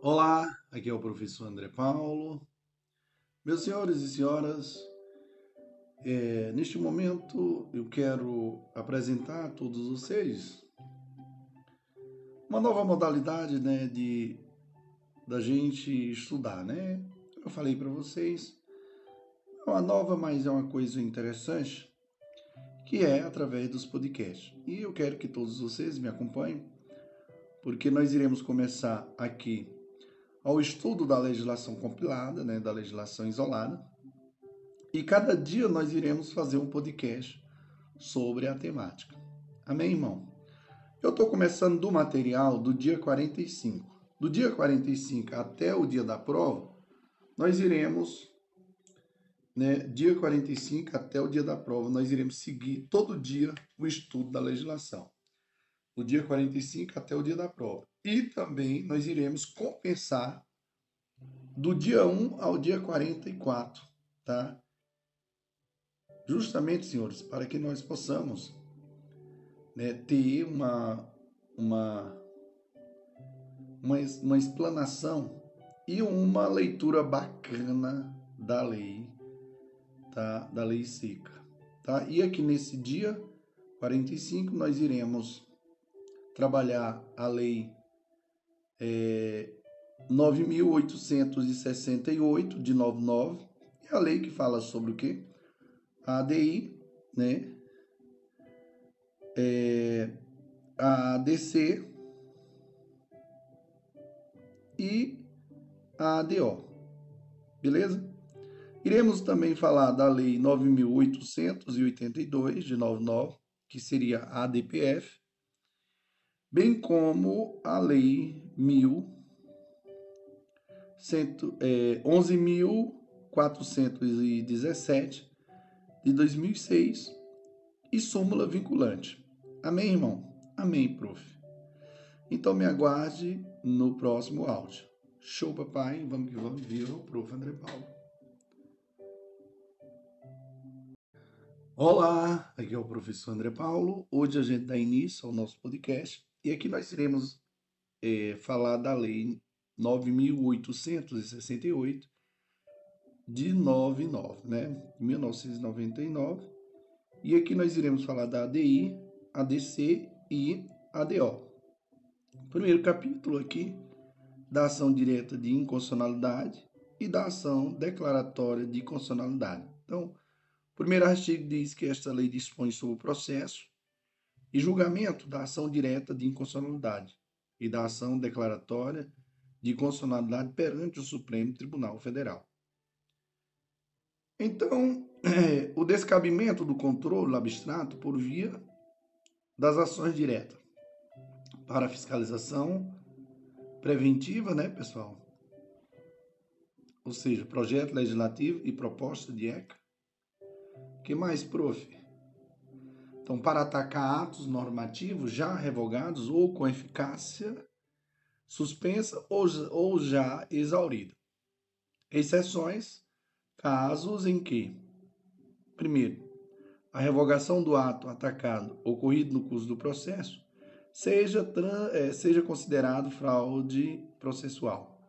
Olá, aqui é o professor André Paulo. Meus senhores e senhoras, é, neste momento eu quero apresentar a todos vocês uma nova modalidade né, de da gente estudar, né? Eu falei para vocês, é uma nova, mas é uma coisa interessante, que é através dos podcasts. E eu quero que todos vocês me acompanhem, porque nós iremos começar aqui ao estudo da legislação compilada, né, da legislação isolada. E cada dia nós iremos fazer um podcast sobre a temática. Amém, irmão? Eu estou começando do material do dia 45. Do dia 45 até o dia da prova, nós iremos, né, dia 45 até o dia da prova, nós iremos seguir todo dia o estudo da legislação. Do dia 45 até o dia da prova. E também nós iremos compensar do dia 1 ao dia 44, tá? Justamente, senhores, para que nós possamos né, ter uma, uma, uma, uma explanação e uma leitura bacana da lei, tá? Da lei seca, tá? E aqui nesse dia 45 nós iremos trabalhar a lei é, 9.868 de 99 e a lei que fala sobre o quê? A ADI, né? é, a ADC e a ADO. Beleza? Iremos também falar da Lei 9.882 de 99, que seria a ADPF, bem como a Lei 11.417 é, de 2006 e súmula vinculante. Amém, irmão? Amém, prof. Então me aguarde no próximo áudio. Show, papai. Vamos que vamos. Viva o prof. André Paulo. Olá, aqui é o professor André Paulo. Hoje a gente dá início ao nosso podcast e aqui nós iremos é, falar da Lei 9.868 de 99, né? 1999. E aqui nós iremos falar da ADI, ADC e ADO. Primeiro capítulo aqui da ação direta de inconstitucionalidade e da ação declaratória de constitucionalidade. Então, o primeiro artigo diz que esta lei dispõe sobre o processo e julgamento da ação direta de inconstitucionalidade e da ação declaratória de constitucionalidade perante o Supremo Tribunal Federal. Então, é, o descabimento do controle abstrato por via das ações diretas para fiscalização preventiva, né, pessoal? Ou seja, projeto legislativo e proposta de ECA. que mais, prof? Então, para atacar atos normativos já revogados ou com eficácia suspensa ou, ou já exaurida. Exceções, casos em que, primeiro, a revogação do ato atacado ocorrido no curso do processo seja, é, seja considerado fraude processual.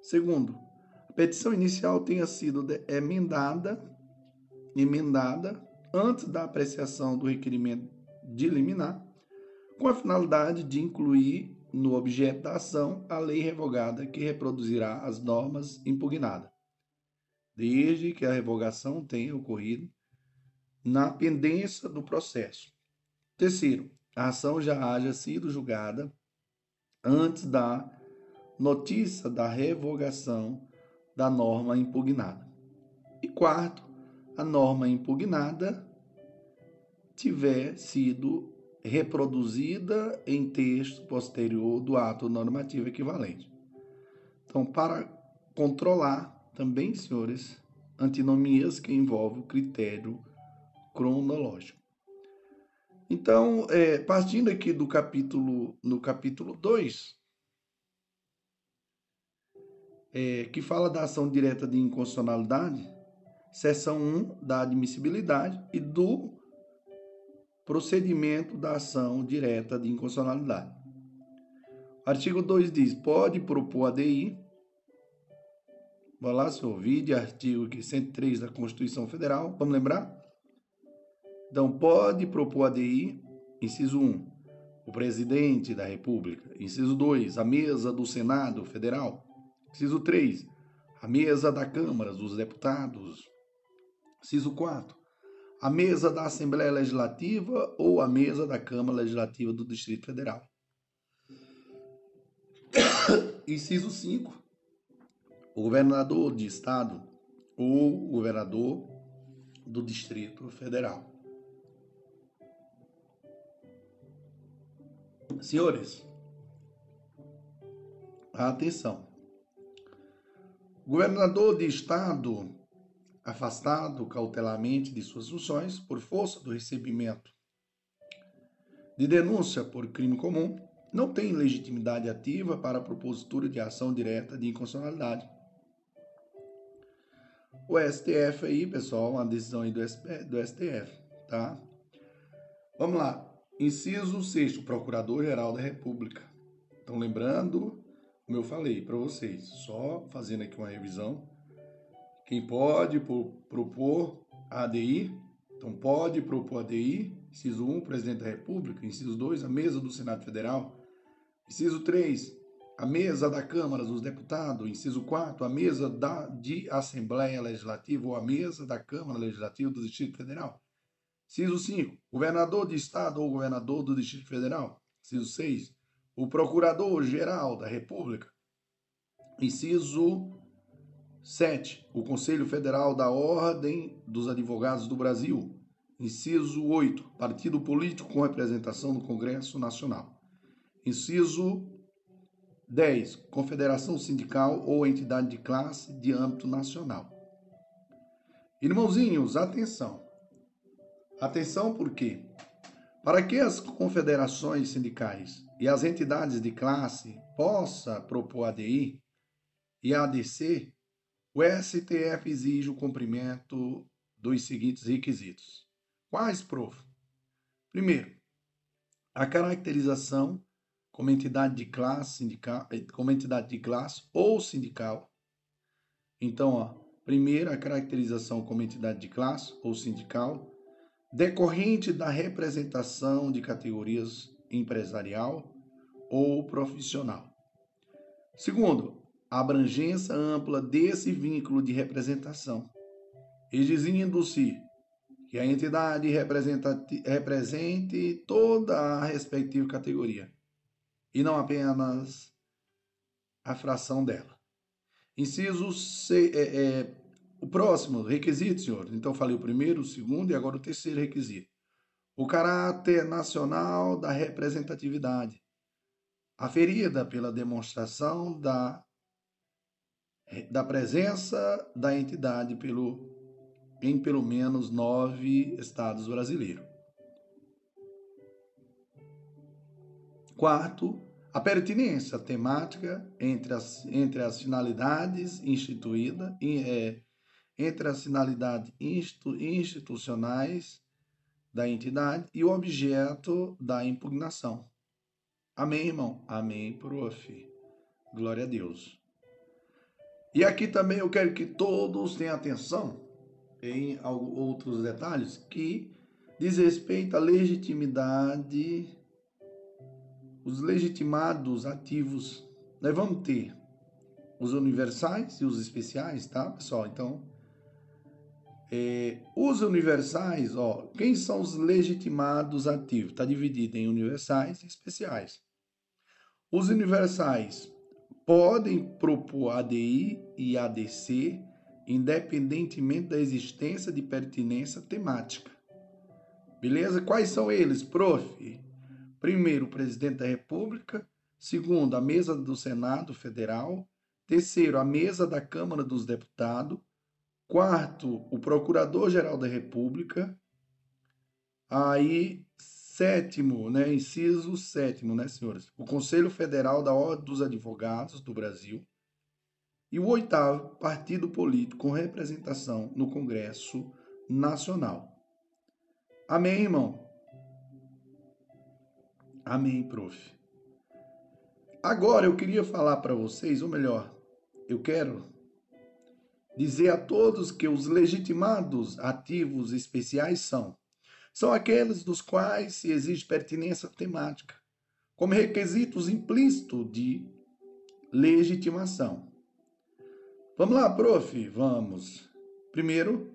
Segundo, a petição inicial tenha sido emendada, emendada antes da apreciação do requerimento de liminar, com a finalidade de incluir no objeto da ação a lei revogada que reproduzirá as normas impugnadas, desde que a revogação tenha ocorrido na pendência do processo. Terceiro, a ação já haja sido julgada antes da notícia da revogação da norma impugnada. E quarto, a norma impugnada tiver sido reproduzida em texto posterior do ato normativo equivalente. Então, para controlar também, senhores, antinomias que envolvem o critério cronológico. Então, é, partindo aqui do capítulo, no capítulo 2, é, que fala da ação direta de inconstitucionalidade, seção 1 da admissibilidade e do procedimento da ação direta de inconstitucionalidade. Artigo 2 diz: pode propor ADI. Vai lá, senhor, vide artigo 103 da Constituição Federal. Vamos lembrar? Então, pode propor ADI, inciso 1, o presidente da República. Inciso 2, a mesa do Senado Federal. Inciso 3, a mesa da Câmara dos Deputados. Inciso 4, a mesa da Assembleia Legislativa ou a mesa da Câmara Legislativa do Distrito Federal. Inciso 5. O governador de estado ou o governador do Distrito Federal. Senhores, atenção. Governador de estado afastado cautelarmente de suas funções por força do recebimento de denúncia por crime comum, não tem legitimidade ativa para a propositura de ação direta de inconstitucionalidade. O STF aí, pessoal, uma decisão aí do, do STF, tá? Vamos lá. Inciso 6 Procurador-Geral da República. Então, lembrando, como eu falei para vocês, só fazendo aqui uma revisão, quem pode propor ADI, então pode propor ADI, inciso 1, Presidente da República, inciso 2, a mesa do Senado Federal, Inciso 3, a mesa da Câmara dos Deputados. Inciso 4, a mesa da, de Assembleia Legislativa ou a mesa da Câmara Legislativa do Distrito Federal. Inciso 5, governador de Estado ou governador do Distrito Federal. Inciso 6, o Procurador-Geral da República. Inciso 7, o Conselho Federal da Ordem dos Advogados do Brasil. Inciso 8, partido político com representação no Congresso Nacional. Inciso 10. Confederação sindical ou entidade de classe de âmbito nacional. Irmãozinhos, atenção. Atenção por quê? Para que as confederações sindicais e as entidades de classe possam propor ADI e ADC, o STF exige o cumprimento dos seguintes requisitos. Quais, prof? Primeiro, a caracterização como entidade de classe sindical, eh, como entidade de classe ou sindical. Então, ó, primeiro a caracterização como entidade de classe ou sindical, decorrente da representação de categorias empresarial ou profissional. Segundo, a abrangência ampla desse vínculo de representação, exigindo-se que a entidade represente toda a respectiva categoria e não apenas a fração dela. Inciso C, é, é, o próximo requisito, senhor. Então, falei o primeiro, o segundo e agora o terceiro requisito. O caráter nacional da representatividade, aferida pela demonstração da, da presença da entidade pelo, em pelo menos nove estados brasileiros. Quarto, a pertinência temática entre as, entre as finalidades instituídas, é, entre as finalidades institu, institucionais da entidade e o objeto da impugnação. Amém, irmão? Amém, prof. Glória a Deus. E aqui também eu quero que todos tenham atenção em outros detalhes que diz respeito à legitimidade os legitimados ativos, nós vamos ter os universais e os especiais, tá, pessoal? Então, é, os universais, ó, quem são os legitimados ativos? Está dividido em universais e especiais. Os universais podem propor ADI e ADC independentemente da existência de pertinência temática. Beleza? Quais são eles, prof? Primeiro, o presidente da República. Segundo, a mesa do Senado Federal. Terceiro, a mesa da Câmara dos Deputados. Quarto, o Procurador-Geral da República. Aí, sétimo, né, inciso sétimo, né, senhores? O Conselho Federal da Ordem dos Advogados do Brasil. E o oitavo, partido político com representação no Congresso Nacional. Amém, irmão? Amém, prof. Agora eu queria falar para vocês, ou melhor, eu quero dizer a todos que os legitimados ativos especiais são são aqueles dos quais se exige pertinência temática, como requisitos implícitos de legitimação. Vamos lá, prof, vamos. Primeiro,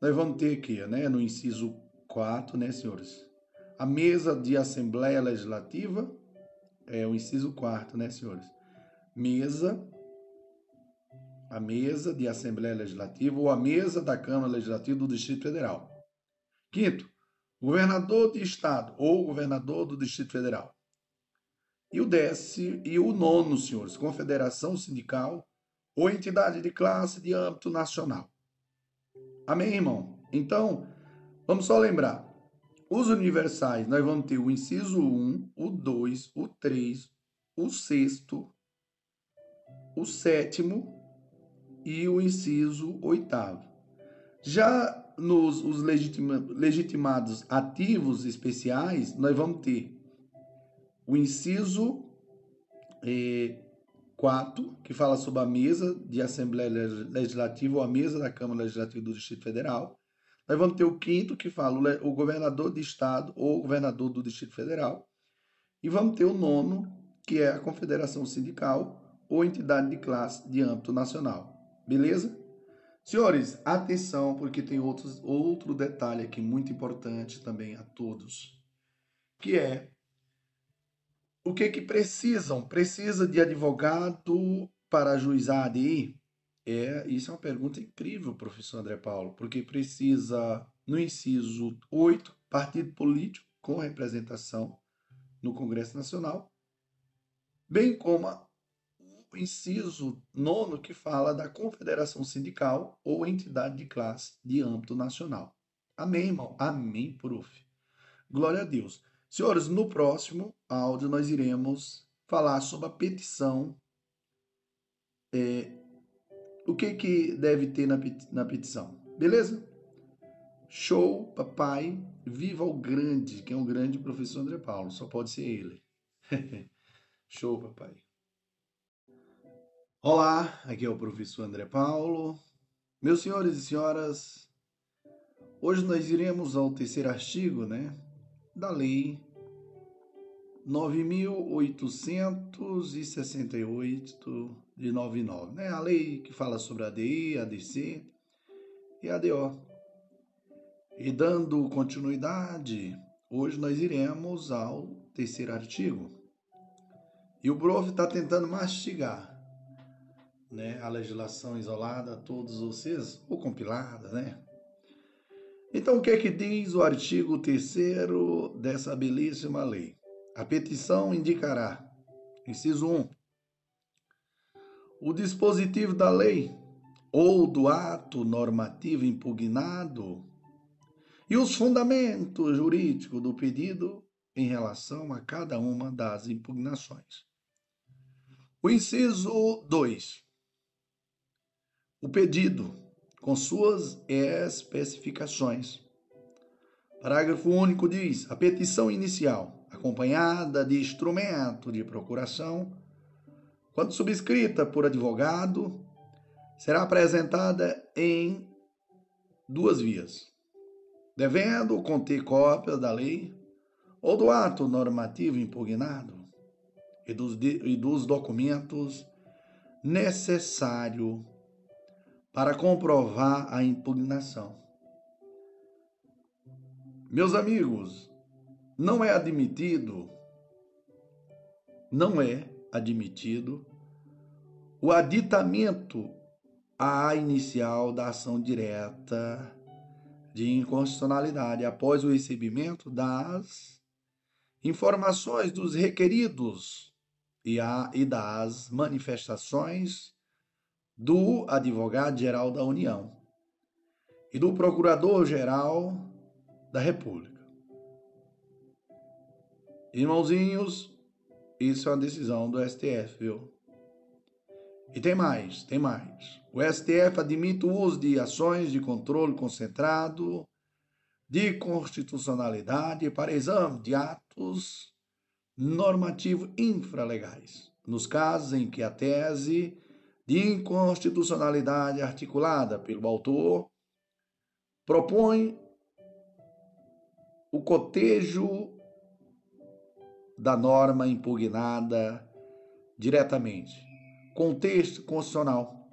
nós vamos ter aqui, né, no inciso 4, né, senhores? A mesa de Assembleia Legislativa, é o inciso 4, né, senhores? Mesa, a mesa de Assembleia Legislativa ou a mesa da Câmara Legislativa do Distrito Federal. Quinto, governador de estado ou governador do Distrito Federal. E o décimo e o nono, senhores, confederação sindical ou entidade de classe de âmbito nacional. Amém, irmão? Então, vamos só lembrar. Os universais, nós vamos ter o inciso 1, o 2, o 3, o sexto, o sétimo e o inciso oitavo. Já nos os legitima, legitimados ativos especiais, nós vamos ter o inciso eh, 4, que fala sobre a mesa de Assembleia Legislativa ou a mesa da Câmara Legislativa do Distrito Federal. Nós vamos ter o quinto, que fala o governador de estado ou governador do Distrito Federal. E vamos ter o nono, que é a Confederação Sindical ou entidade de classe de âmbito nacional. Beleza? Senhores, atenção, porque tem outros, outro detalhe aqui muito importante também a todos, que é o que que precisam? Precisa de advogado para ajuizar a ADI? É, isso é uma pergunta incrível, professor André Paulo, porque precisa, no inciso 8, partido político com representação no Congresso Nacional, bem como o inciso 9, que fala da confederação sindical ou entidade de classe de âmbito nacional. Amém, irmão? Amém, prof. Glória a Deus. Senhores, no próximo áudio nós iremos falar sobre a petição. É, o que, que deve ter na, na petição? Beleza? Show, papai. Viva o grande, que é um grande professor André Paulo. Só pode ser ele. Show, papai. Olá, aqui é o professor André Paulo. Meus senhores e senhoras, hoje nós iremos ao terceiro artigo, né, da lei 9.868 de 99, né? A lei que fala sobre a ADI, ADC e ADO. E dando continuidade, hoje nós iremos ao terceiro artigo. E o prof está tentando mastigar né, a legislação isolada a todos vocês, ou compilada, né? Então, o que é que diz o artigo 3 dessa belíssima lei? A petição indicará, inciso 1, o dispositivo da lei ou do ato normativo impugnado e os fundamentos jurídicos do pedido em relação a cada uma das impugnações. O inciso 2. O pedido, com suas especificações. Parágrafo único diz: a petição inicial acompanhada de instrumento de procuração, quando subscrita por advogado, será apresentada em duas vias, devendo conter cópia da lei ou do ato normativo impugnado e dos, e dos documentos necessários para comprovar a impugnação. Meus amigos, não é admitido, não é admitido o aditamento à inicial da ação direta de inconstitucionalidade após o recebimento das informações dos requeridos e, a, e das manifestações do advogado-geral da União e do procurador-geral da República. Irmãozinhos, isso é uma decisão do STF, viu? E tem mais, tem mais. O STF admite o uso de ações de controle concentrado de constitucionalidade para exame de atos normativo infralegais, nos casos em que a tese de inconstitucionalidade articulada pelo autor propõe o cotejo da norma impugnada diretamente, contexto constitucional.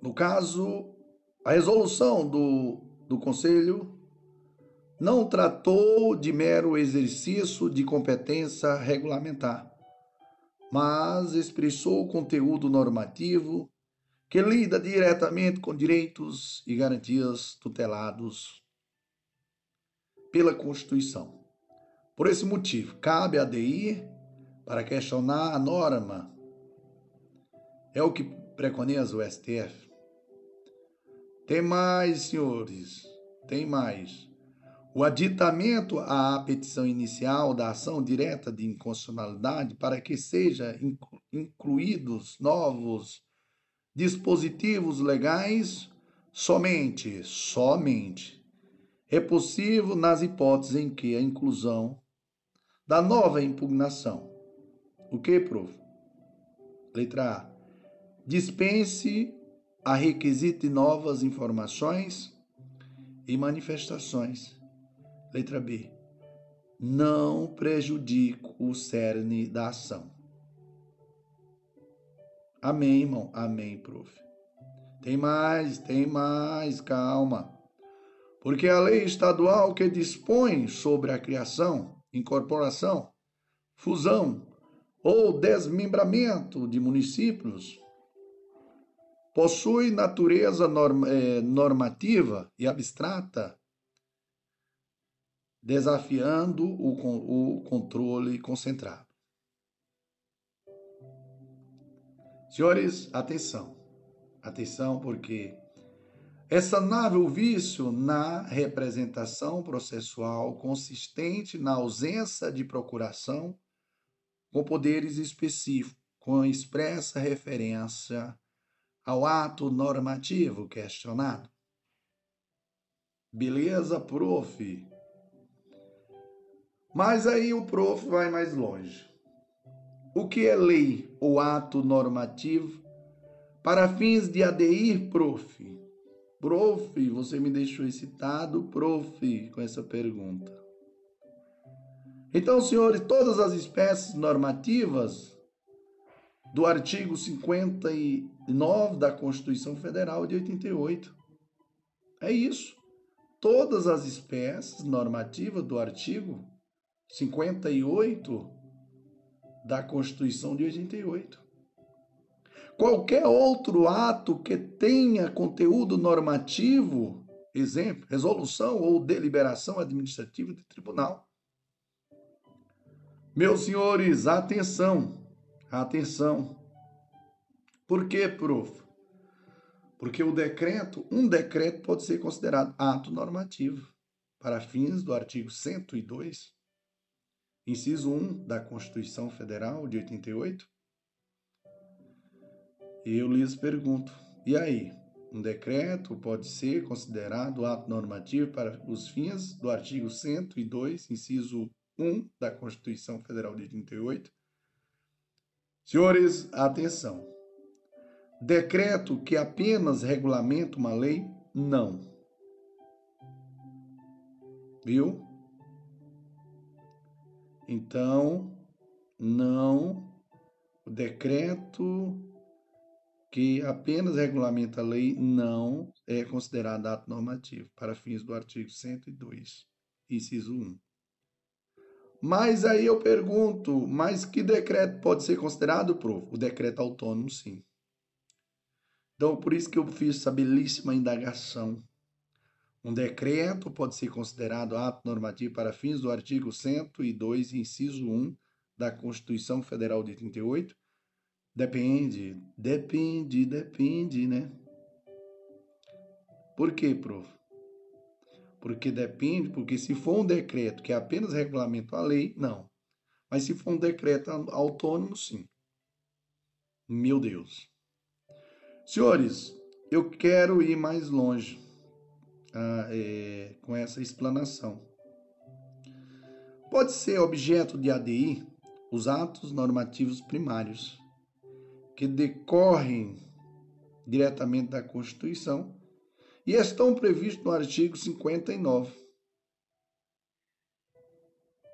No caso, a resolução do, do Conselho não tratou de mero exercício de competência regulamentar, mas expressou conteúdo normativo que lida diretamente com direitos e garantias tutelados pela Constituição. Por esse motivo, cabe à DI para questionar a norma. É o que preconiza o STF. Tem mais, senhores, tem mais. O aditamento à petição inicial da ação direta de inconstitucionalidade para que sejam incluídos novos dispositivos legais somente, somente é possível nas hipóteses em que a inclusão da nova impugnação. O que, prof? Letra A. Dispense a requisito de novas informações e manifestações Letra B. Não prejudico o cerne da ação. Amém, irmão? Amém, prof. Tem mais, tem mais, calma. Porque a lei estadual que dispõe sobre a criação, incorporação, fusão ou desmembramento de municípios possui natureza eh, normativa e abstrata desafiando o, o controle concentrado. Senhores, atenção. Atenção, porque essa nave o vício na representação processual consistente na ausência de procuração com poderes específicos, com expressa referência ao ato normativo questionado. Beleza, prof? Mas aí o prof vai mais longe. O que é lei ou ato normativo para fins de aderir, prof? Prof, você me deixou excitado, prof, com essa pergunta. Então, senhores, todas as espécies normativas do artigo 59 da Constituição Federal de 88. É isso. Todas as espécies normativas do artigo 58 da Constituição de 88. Qualquer outro ato que tenha conteúdo normativo, exemplo, resolução ou deliberação administrativa de tribunal. Meus senhores, atenção, atenção. Por quê, prof? Porque o decreto, um decreto pode ser considerado ato normativo para fins do artigo 102 inciso 1 da Constituição Federal de 88. E eu lhes pergunto: e aí? Um decreto pode ser considerado ato normativo para os fins do artigo 102, inciso 1 da Constituição Federal de 88? Senhores, atenção. Decreto que apenas regulamenta uma lei, não. Viu? Então, não, o decreto que apenas regulamenta a lei não é considerado ato normativo para fins do artigo 102, inciso 1. Mas aí eu pergunto, mas que decreto pode ser considerado, prof? O decreto autônomo, sim. Então, por isso que eu fiz essa belíssima indagação um decreto pode ser considerado ato normativo para fins do artigo 102, inciso 1 da Constituição Federal de 38? Depende, depende, depende, né? Por quê, prof? Porque depende, porque se for um decreto que apenas regulamenta a lei, não. Mas se for um decreto autônomo, sim. Meu Deus. Senhores, eu quero ir mais longe é, com essa explanação. Pode ser objeto de ADI os atos normativos primários, que decorrem diretamente da Constituição e estão previstos no artigo 59.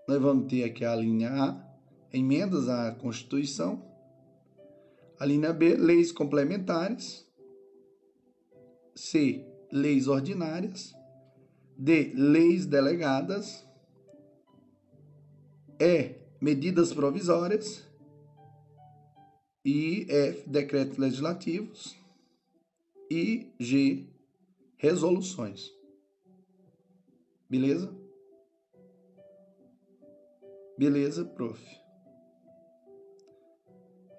Nós vamos ter aqui a linha A, emendas à Constituição. A linha B, leis complementares. C, leis ordinárias. D, leis delegadas. E, medidas provisórias. E F, decretos legislativos. E G, resoluções. Beleza? Beleza, prof.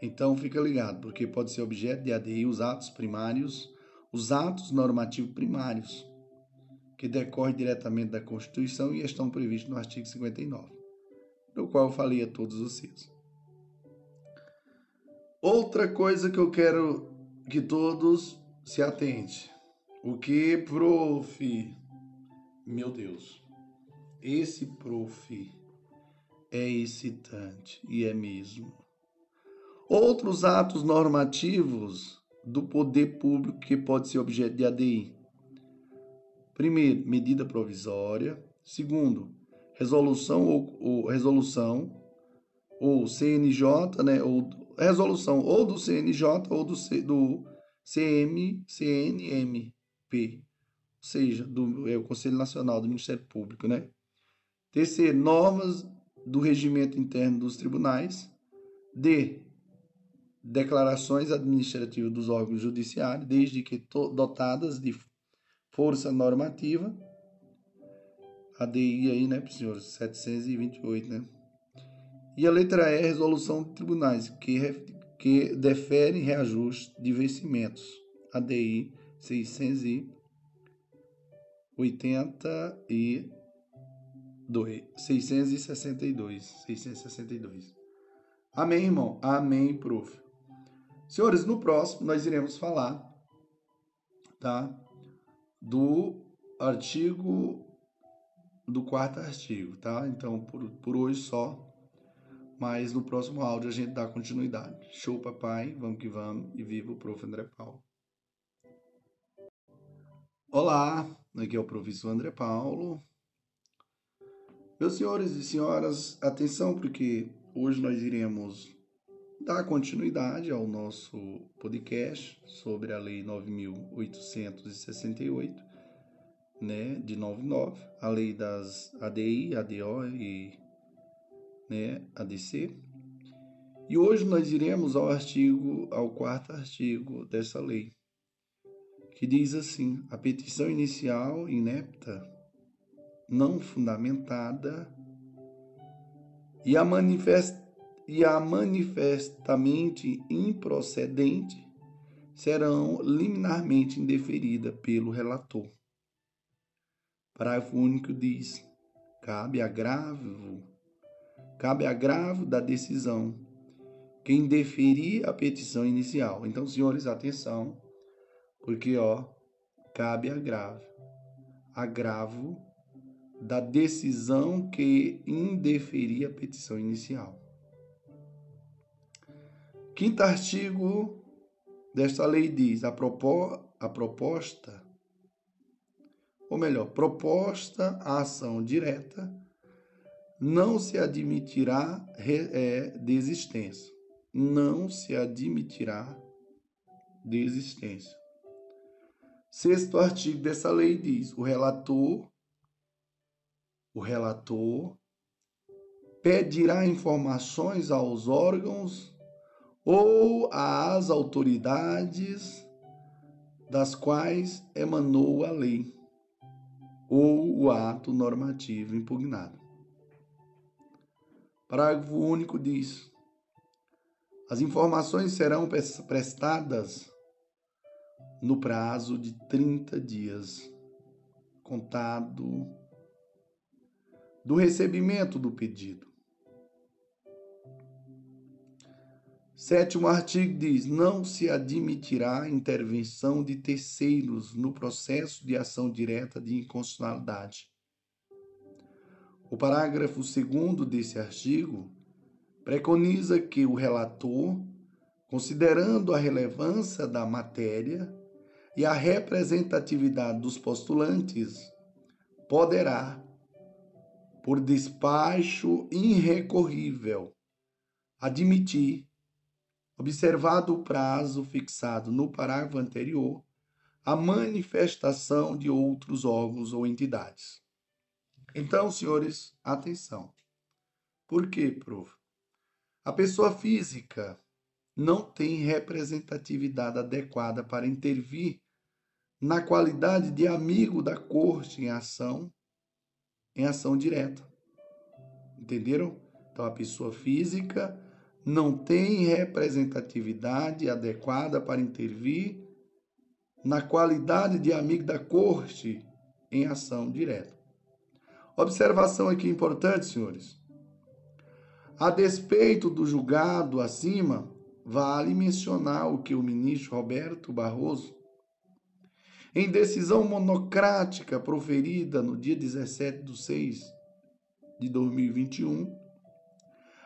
Então fica ligado, porque pode ser objeto de ADI os atos primários, os atos normativos primários, que decorrem diretamente da Constituição e estão previstos no artigo 59, do qual eu falei a todos vocês. Outra coisa que eu quero que todos se atentem. O que, prof? Meu Deus, esse prof é excitante e é mesmo. Outros atos normativos do poder público que pode ser objeto de ADI. Primeiro, medida provisória. Segundo, resolução ou, ou resolução ou CNJ, né, ou resolução ou do CNJ ou do, do CM, CNM ou seja, do é Conselho Nacional do Ministério Público, né? Terceiro, normas do regimento interno dos tribunais. D, declarações administrativas dos órgãos judiciários, desde que dotadas de força normativa. A DI aí, né, senhores? 728, né? E a letra E, resolução de tribunais, que, que deferem reajuste de vencimentos. ADI 682. 662. 662. Amém, irmão? Amém, prof. Senhores, no próximo nós iremos falar, tá? Do artigo, do quarto artigo, tá? Então, por, por hoje só. Mas no próximo áudio a gente dá continuidade. Show, papai. Vamos que vamos. E viva o prof. André Paulo. Olá, aqui é o professor André Paulo. Meus senhores e senhoras, atenção, porque hoje nós iremos dar continuidade ao nosso podcast sobre a Lei 9.868, né, de 99, a lei das ADI, ADO e né, ADC. E hoje nós iremos ao artigo, ao quarto artigo dessa lei, que diz assim: a petição inicial inepta, não fundamentada e a, manifest, e a manifestamente improcedente serão liminarmente indeferida pelo relator. Parágrafo único diz: cabe agravo, cabe agravo da decisão quem deferir a petição inicial. Então, senhores, atenção porque, ó, cabe agravo. Agravo da decisão que indeferia a petição inicial. Quinto artigo desta lei diz: a, propó a proposta, ou melhor, proposta a ação direta, não se admitirá é, desistência. Não se admitirá desistência. Sexto artigo dessa lei diz: o relator, o relator pedirá informações aos órgãos ou às autoridades das quais emanou a lei ou o ato normativo impugnado. Parágrafo único diz: as informações serão prestadas no prazo de 30 dias, contado do recebimento do pedido. Sétimo artigo diz: não se admitirá intervenção de terceiros no processo de ação direta de inconstitucionalidade. O parágrafo 2 desse artigo preconiza que o relator, considerando a relevância da matéria e a representatividade dos postulantes, poderá, por despacho irrecorrível, admitir, observado o prazo fixado no parágrafo anterior, a manifestação de outros órgãos ou entidades. Então, senhores, atenção. Por quê, prof? A pessoa física não tem representatividade adequada para intervir na qualidade de amigo da corte em ação em ação direta. Entenderam? Então a pessoa física não tem representatividade adequada para intervir na qualidade de amigo da corte em ação direta. Observação aqui importante, senhores. A despeito do julgado acima, vale mencionar o que o ministro Roberto Barroso, em decisão monocrática proferida no dia 17 de 6 de 2021,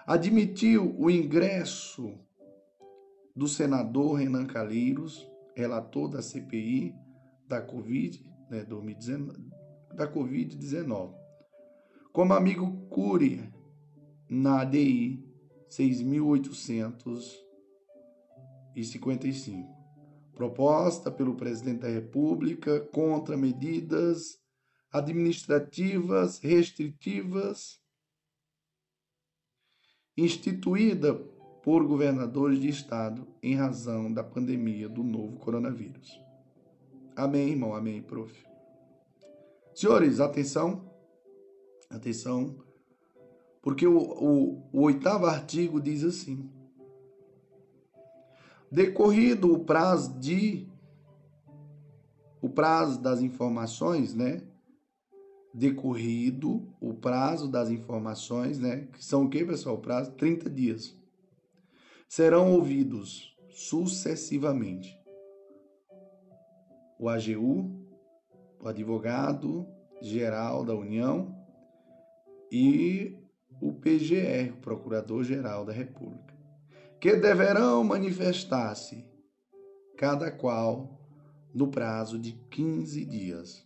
admitiu o ingresso do senador Renan Calheiros, relator da CPI da Covid, né, 2019, da Covid-19, como amigo Cury na ADI 6.855, proposta pelo presidente da República contra medidas administrativas restritivas instituída por governadores de estado em razão da pandemia do novo coronavírus. Amém, irmão. Amém, prof. Senhores, atenção. Atenção. Porque o, o, o oitavo artigo diz assim: decorrido o prazo de o prazo das informações, né? Decorrido o prazo das informações, né? Que são o que, pessoal? O prazo 30 dias. Serão ouvidos sucessivamente o AGU, o advogado geral da União e o PGR, o Procurador-Geral da República, que deverão manifestar-se, cada qual, no prazo de 15 dias.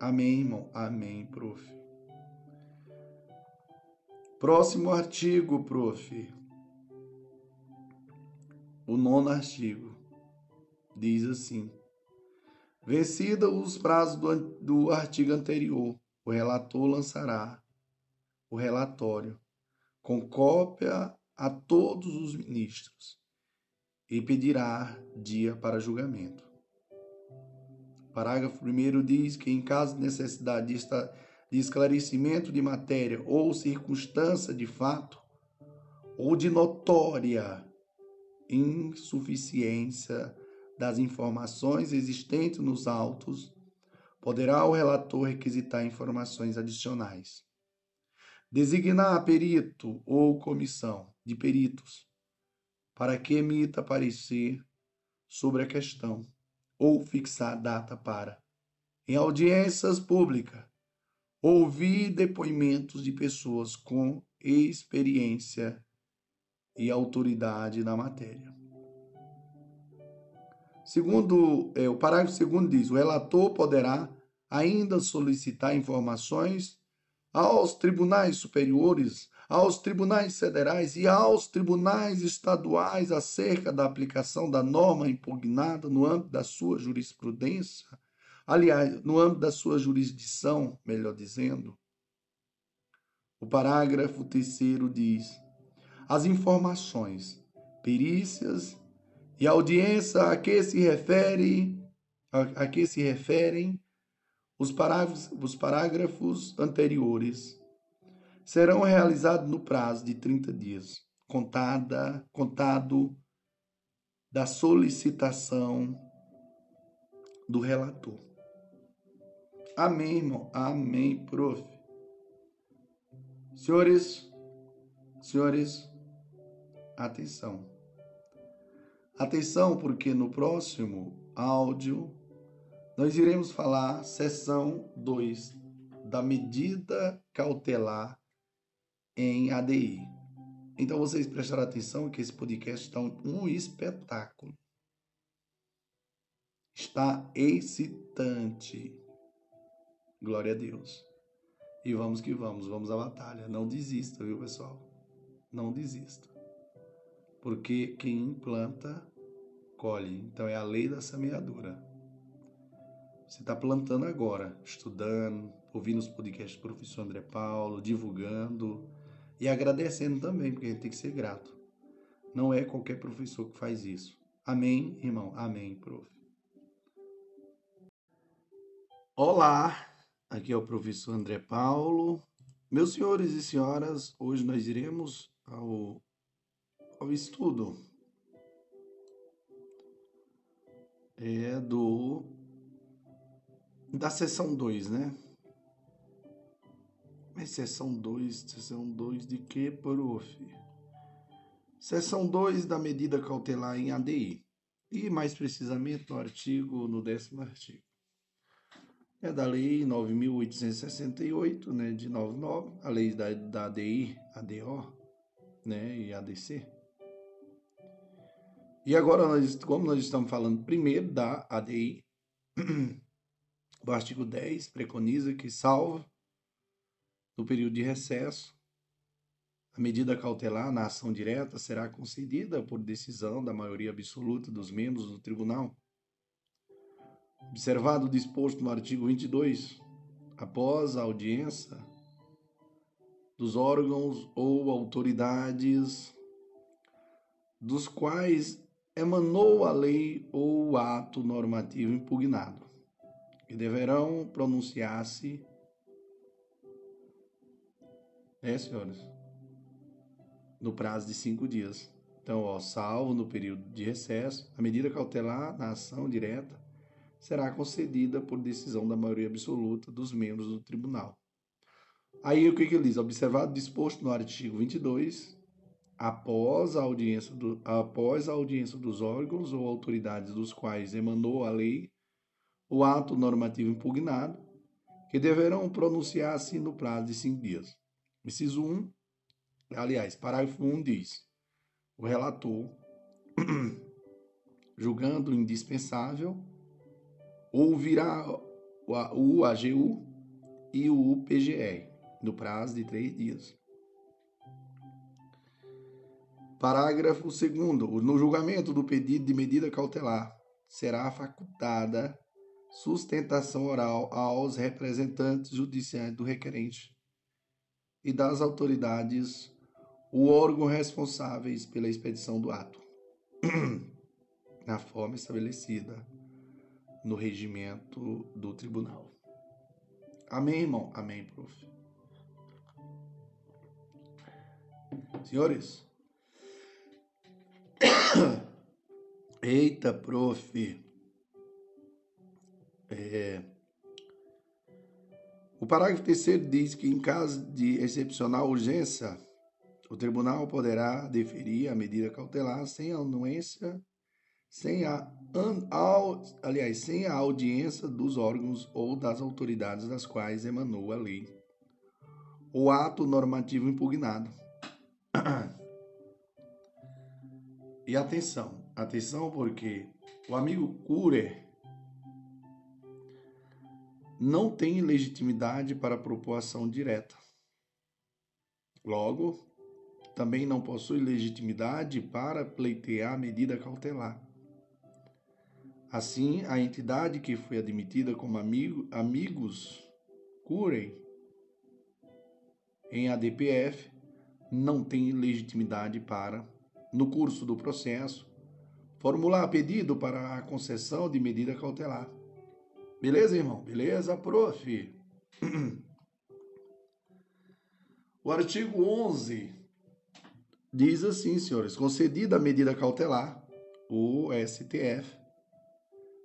Amém, irmão? Amém, prof. Próximo artigo, prof. O nono artigo diz assim: Vencida os prazos do, do artigo anterior, o relator lançará o relatório com cópia a todos os ministros e pedirá dia para julgamento. Parágrafo 1 diz que, em caso de necessidade de esclarecimento de matéria ou circunstância de fato, ou de notória insuficiência das informações existentes nos autos, poderá o relator requisitar informações adicionais. Designar perito ou comissão de peritos para que emita parecer sobre a questão ou fixar data para, em audiências públicas, ouvir depoimentos de pessoas com experiência e autoridade na matéria. Segundo é, o parágrafo segundo diz, o relator poderá ainda solicitar informações aos tribunais superiores, aos tribunais federais e aos tribunais estaduais acerca da aplicação da norma impugnada no âmbito da sua jurisprudência, aliás, no âmbito da sua jurisdição, melhor dizendo. O parágrafo terceiro diz: as informações, perícias e audiência a que se refere a, a que se referem os parágrafos, os parágrafos anteriores serão realizados no prazo de 30 dias, contada, contado da solicitação do relator. Amém, irmão. Amém, prof. Senhores, senhores, atenção. Atenção, porque no próximo áudio nós iremos falar seção 2 da medida cautelar em ADI. Então vocês prestaram atenção que esse podcast está um espetáculo. Está excitante. Glória a Deus. E vamos que vamos, vamos à batalha. Não desista, viu, pessoal? Não desista. Porque quem planta, colhe. Então é a lei da semeadura. Você está plantando agora, estudando, ouvindo os podcasts do professor André Paulo, divulgando e agradecendo também, porque a gente tem que ser grato. Não é qualquer professor que faz isso. Amém, irmão? Amém, prof. Olá, aqui é o professor André Paulo. Meus senhores e senhoras, hoje nós iremos ao, ao estudo é do da sessão 2, né? Seção 2, seção 2 de que, prof? Seção 2 da medida cautelar em ADI. E mais precisamente no artigo, no décimo artigo. É da lei 9.868, né, de 99, a lei da, da ADI, ADO, né, e ADC. E agora, nós, como nós estamos falando primeiro da ADI, o artigo 10 preconiza que, salvo no período de recesso, a medida cautelar na ação direta será concedida por decisão da maioria absoluta dos membros do tribunal. Observado o disposto no artigo 22, após a audiência dos órgãos ou autoridades dos quais emanou a lei ou o ato normativo impugnado, que deverão pronunciar-se é, senhores? No prazo de cinco dias. Então, ó, salvo no período de recesso, a medida cautelar na ação direta será concedida por decisão da maioria absoluta dos membros do tribunal. Aí o que, que ele diz? Observado disposto no artigo 22, após a audiência, do, após a audiência dos órgãos ou autoridades dos quais emanou a lei, o ato normativo impugnado, que deverão pronunciar-se no prazo de cinco dias. Inciso 1, aliás, parágrafo 1 diz: o relator, julgando indispensável, ouvirá o AGU e o PGE no prazo de três dias. Parágrafo 2. No julgamento do pedido de medida cautelar, será facultada sustentação oral aos representantes judiciais do requerente e das autoridades o órgão responsáveis pela expedição do ato, na forma estabelecida no regimento do tribunal. Amém, irmão? Amém, prof. Senhores, eita, prof. É, o parágrafo terceiro diz que, em caso de excepcional urgência, o tribunal poderá deferir a medida cautelar sem anuência, sem a, an, aliás, sem a audiência dos órgãos ou das autoridades das quais emanou a lei. O ato normativo impugnado. E atenção, atenção porque o amigo Curer não tem legitimidade para propor ação direta. Logo, também não possui legitimidade para pleitear medida cautelar. Assim, a entidade que foi admitida como amigo, amigos curem em ADPF não tem legitimidade para, no curso do processo, formular pedido para a concessão de medida cautelar Beleza, irmão? Beleza, prof? O artigo 11 diz assim, senhores: concedida a medida cautelar, o STF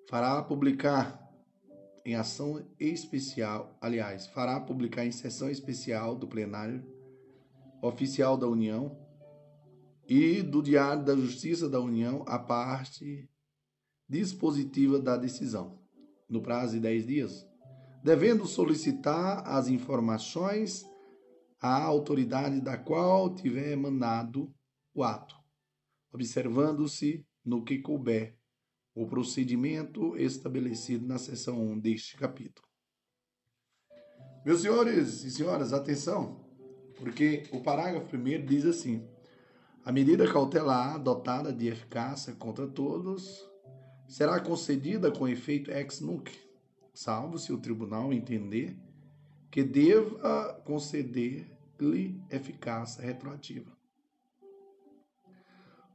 fará publicar em ação especial, aliás, fará publicar em sessão especial do plenário oficial da União e do Diário da Justiça da União a parte dispositiva da decisão no prazo de 10 dias, devendo solicitar as informações à autoridade da qual tiver emanado o ato, observando-se no que couber o procedimento estabelecido na seção 1 deste capítulo. Meus senhores e senhoras, atenção, porque o parágrafo primeiro diz assim: a medida cautelar dotada de eficácia contra todos será concedida com efeito ex nunc, salvo se o tribunal entender que deva conceder-lhe eficácia retroativa.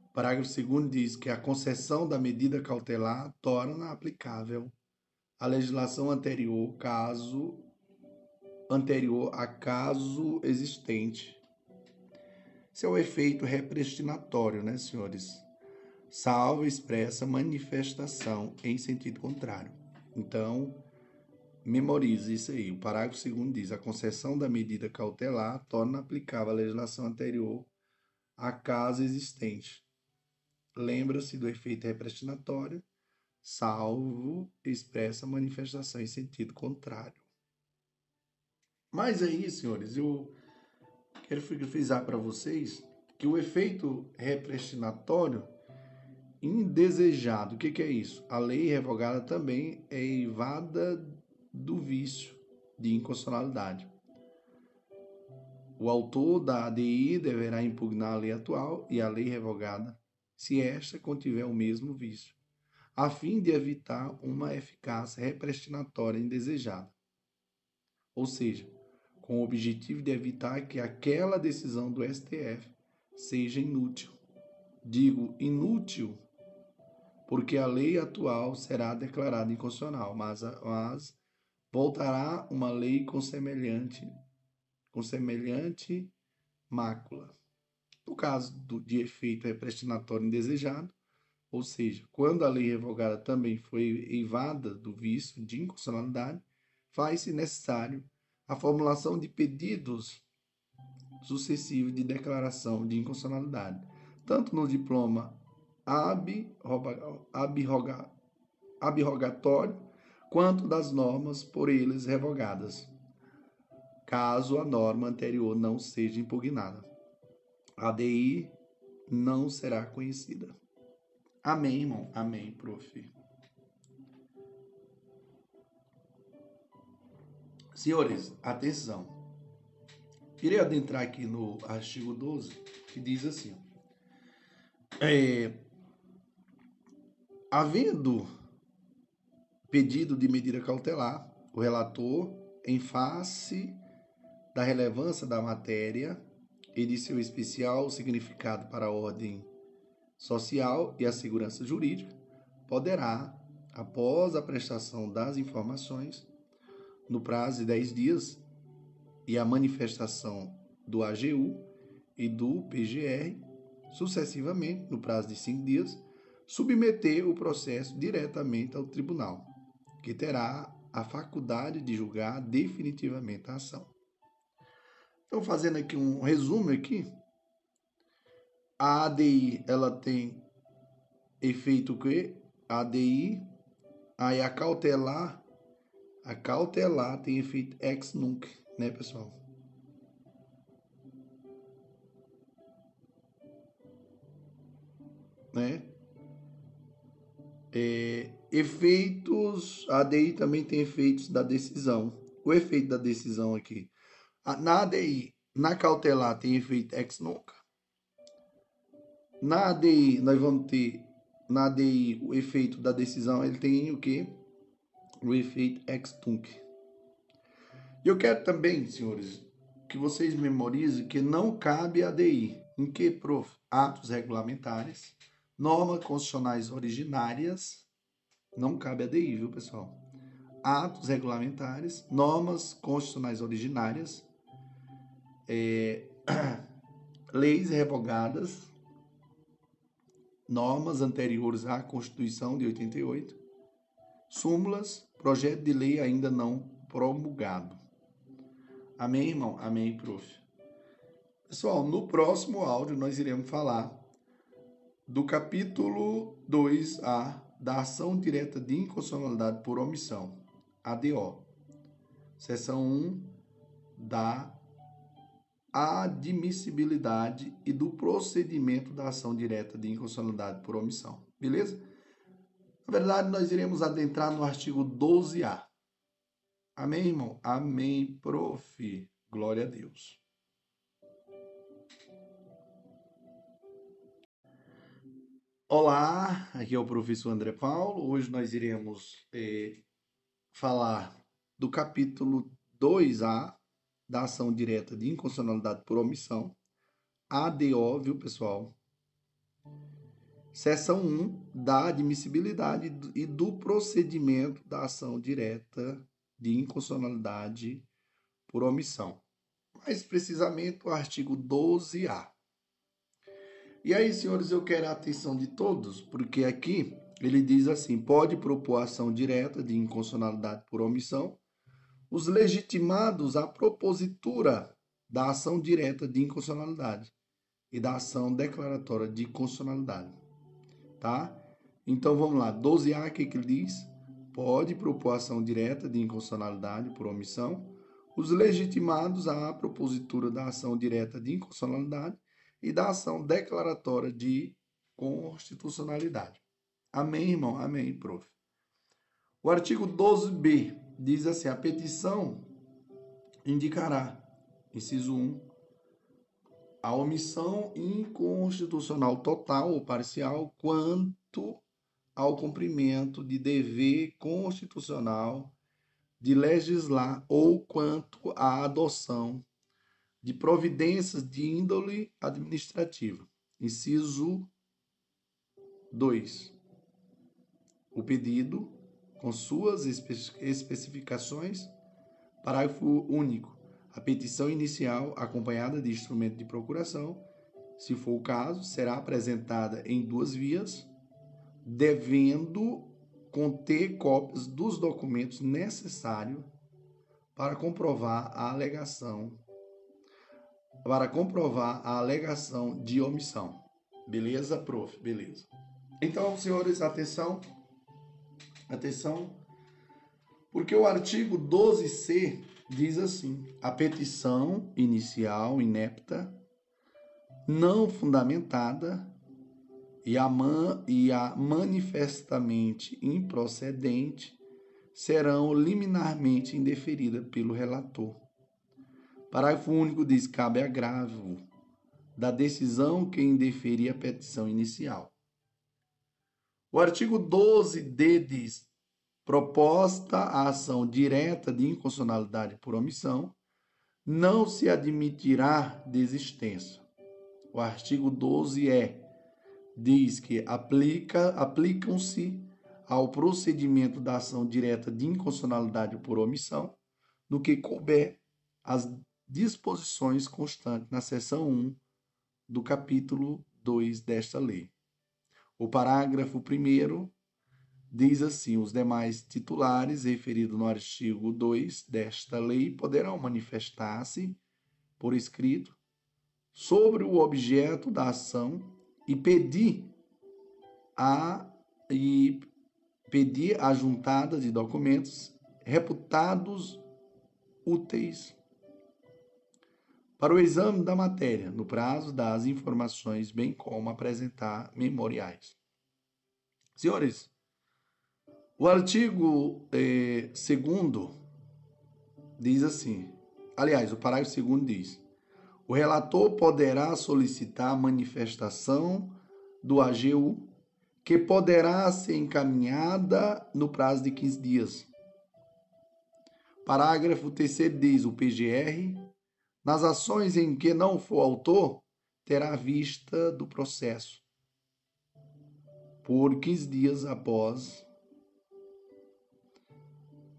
O parágrafo 2 diz que a concessão da medida cautelar torna aplicável a legislação anterior, caso anterior a caso existente esse é o efeito repristinatório, né, senhores? Salvo expressa manifestação em sentido contrário. Então, memorize isso aí. O parágrafo 2 diz: a concessão da medida cautelar torna aplicável a legislação anterior a caso existente. Lembra-se do efeito repristinatório, salvo expressa manifestação em sentido contrário. Mas aí, senhores, eu quero frisar para vocês que o efeito repristinatório indesejado, o que, que é isso? A lei revogada também é evada do vício de inconstitucionalidade. O autor da ADI deverá impugnar a lei atual e a lei revogada, se esta contiver o mesmo vício, a fim de evitar uma eficácia repristinatória indesejada. Ou seja, com o objetivo de evitar que aquela decisão do STF seja inútil. Digo inútil porque a lei atual será declarada inconstitucional, mas, mas voltará uma lei com semelhante, com semelhante mácula. No caso do, de efeito repristinatório indesejado, ou seja, quando a lei revogada também foi evada do vício de inconstitucionalidade, faz-se necessário a formulação de pedidos sucessivos de declaração de inconstitucionalidade, tanto no diploma abrogatório quanto das normas por eles revogadas, caso a norma anterior não seja impugnada. A ADI não será conhecida. Amém, irmão? Amém, prof. Senhores, atenção. Irei adentrar aqui no artigo 12, que diz assim: é, havendo pedido de medida cautelar, o relator, em face da relevância da matéria e de seu especial significado para a ordem social e a segurança jurídica, poderá, após a prestação das informações, no prazo de 10 dias e a manifestação do AGU e do PGR, sucessivamente, no prazo de 5 dias, submeter o processo diretamente ao tribunal, que terá a faculdade de julgar definitivamente a ação. Então, fazendo aqui um resumo aqui, a ADI ela tem efeito que a ADI aí a cautelar a cautelar tem efeito ex nunc, né, pessoal? Né? É, efeitos, a ADI também tem efeitos da decisão. O efeito da decisão aqui. Na ADI, na cautelar tem efeito ex nunc. Na ADI, nós vamos ter, na ADI, o efeito da decisão, ele tem o quê? o efeito ex-tunc. E eu quero também, senhores, que vocês memorizem que não cabe ADI. Em que, prof? Atos regulamentares, normas constitucionais originárias, não cabe ADI, viu, pessoal? Atos regulamentares, normas constitucionais originárias, é, leis revogadas, normas anteriores à Constituição de 88, súmulas, projeto de lei ainda não promulgado. Amém, irmão? Amém, prof. Pessoal, no próximo áudio nós iremos falar do capítulo 2A da ação direta de inconstitucionalidade por omissão, ADO. Seção 1 da admissibilidade e do procedimento da ação direta de inconstitucionalidade por omissão. Beleza? Na verdade, nós iremos adentrar no artigo 12A. Amém, irmão? Amém, prof. Glória a Deus. Olá, aqui é o professor André Paulo. Hoje nós iremos eh, falar do capítulo 2A da ação direta de inconstitucionalidade por omissão, ADO, viu, pessoal? Seção 1 da admissibilidade e do procedimento da ação direta de inconstitucionalidade por omissão. Mais precisamente o artigo 12A. E aí, senhores, eu quero a atenção de todos, porque aqui ele diz assim: pode propor ação direta de inconstitucionalidade por omissão os legitimados à propositura da ação direta de inconstitucionalidade e da ação declaratória de constitucionalidade. Tá? Então vamos lá, 12A, o que, que ele diz? Pode propor ação direta de inconstitucionalidade por omissão os legitimados à propositura da ação direta de inconstitucionalidade e da ação declaratória de constitucionalidade. Amém, irmão? Amém, prof. O artigo 12b diz assim: a petição indicará, inciso 1, a omissão inconstitucional total ou parcial quanto ao cumprimento de dever constitucional de legislar ou quanto à adoção de providências de índole administrativa. Inciso 2. O pedido com suas especificações. Parágrafo único. A petição inicial, acompanhada de instrumento de procuração, se for o caso, será apresentada em duas vias, devendo conter cópias dos documentos necessários para comprovar a alegação para comprovar a alegação de omissão. Beleza, prof? Beleza. Então, senhores, atenção. Atenção, porque o artigo 12C diz assim: a petição inicial inepta, não fundamentada e a, man, e a manifestamente improcedente serão liminarmente indeferidas pelo relator. Parágrafo único diz: cabe agravo da decisão que indeferir a petição inicial. O artigo 12D diz: proposta a ação direta de inconstitucionalidade por omissão, não se admitirá desistência. O artigo 12E diz que aplica, aplicam-se ao procedimento da ação direta de inconstitucionalidade por omissão, no que couber as disposições constantes na seção 1 do capítulo 2 desta lei. O parágrafo 1 diz assim: os demais titulares referidos no artigo 2 desta lei poderão manifestar-se por escrito sobre o objeto da ação e pedir a e pedir a juntada de documentos reputados úteis para o exame da matéria, no prazo das informações, bem como apresentar memoriais. Senhores, o artigo eh, segundo diz assim, aliás, o parágrafo segundo diz, o relator poderá solicitar manifestação do AGU que poderá ser encaminhada no prazo de 15 dias. Parágrafo terceiro diz, o PGR nas ações em que não for autor, terá vista do processo por 15 dias após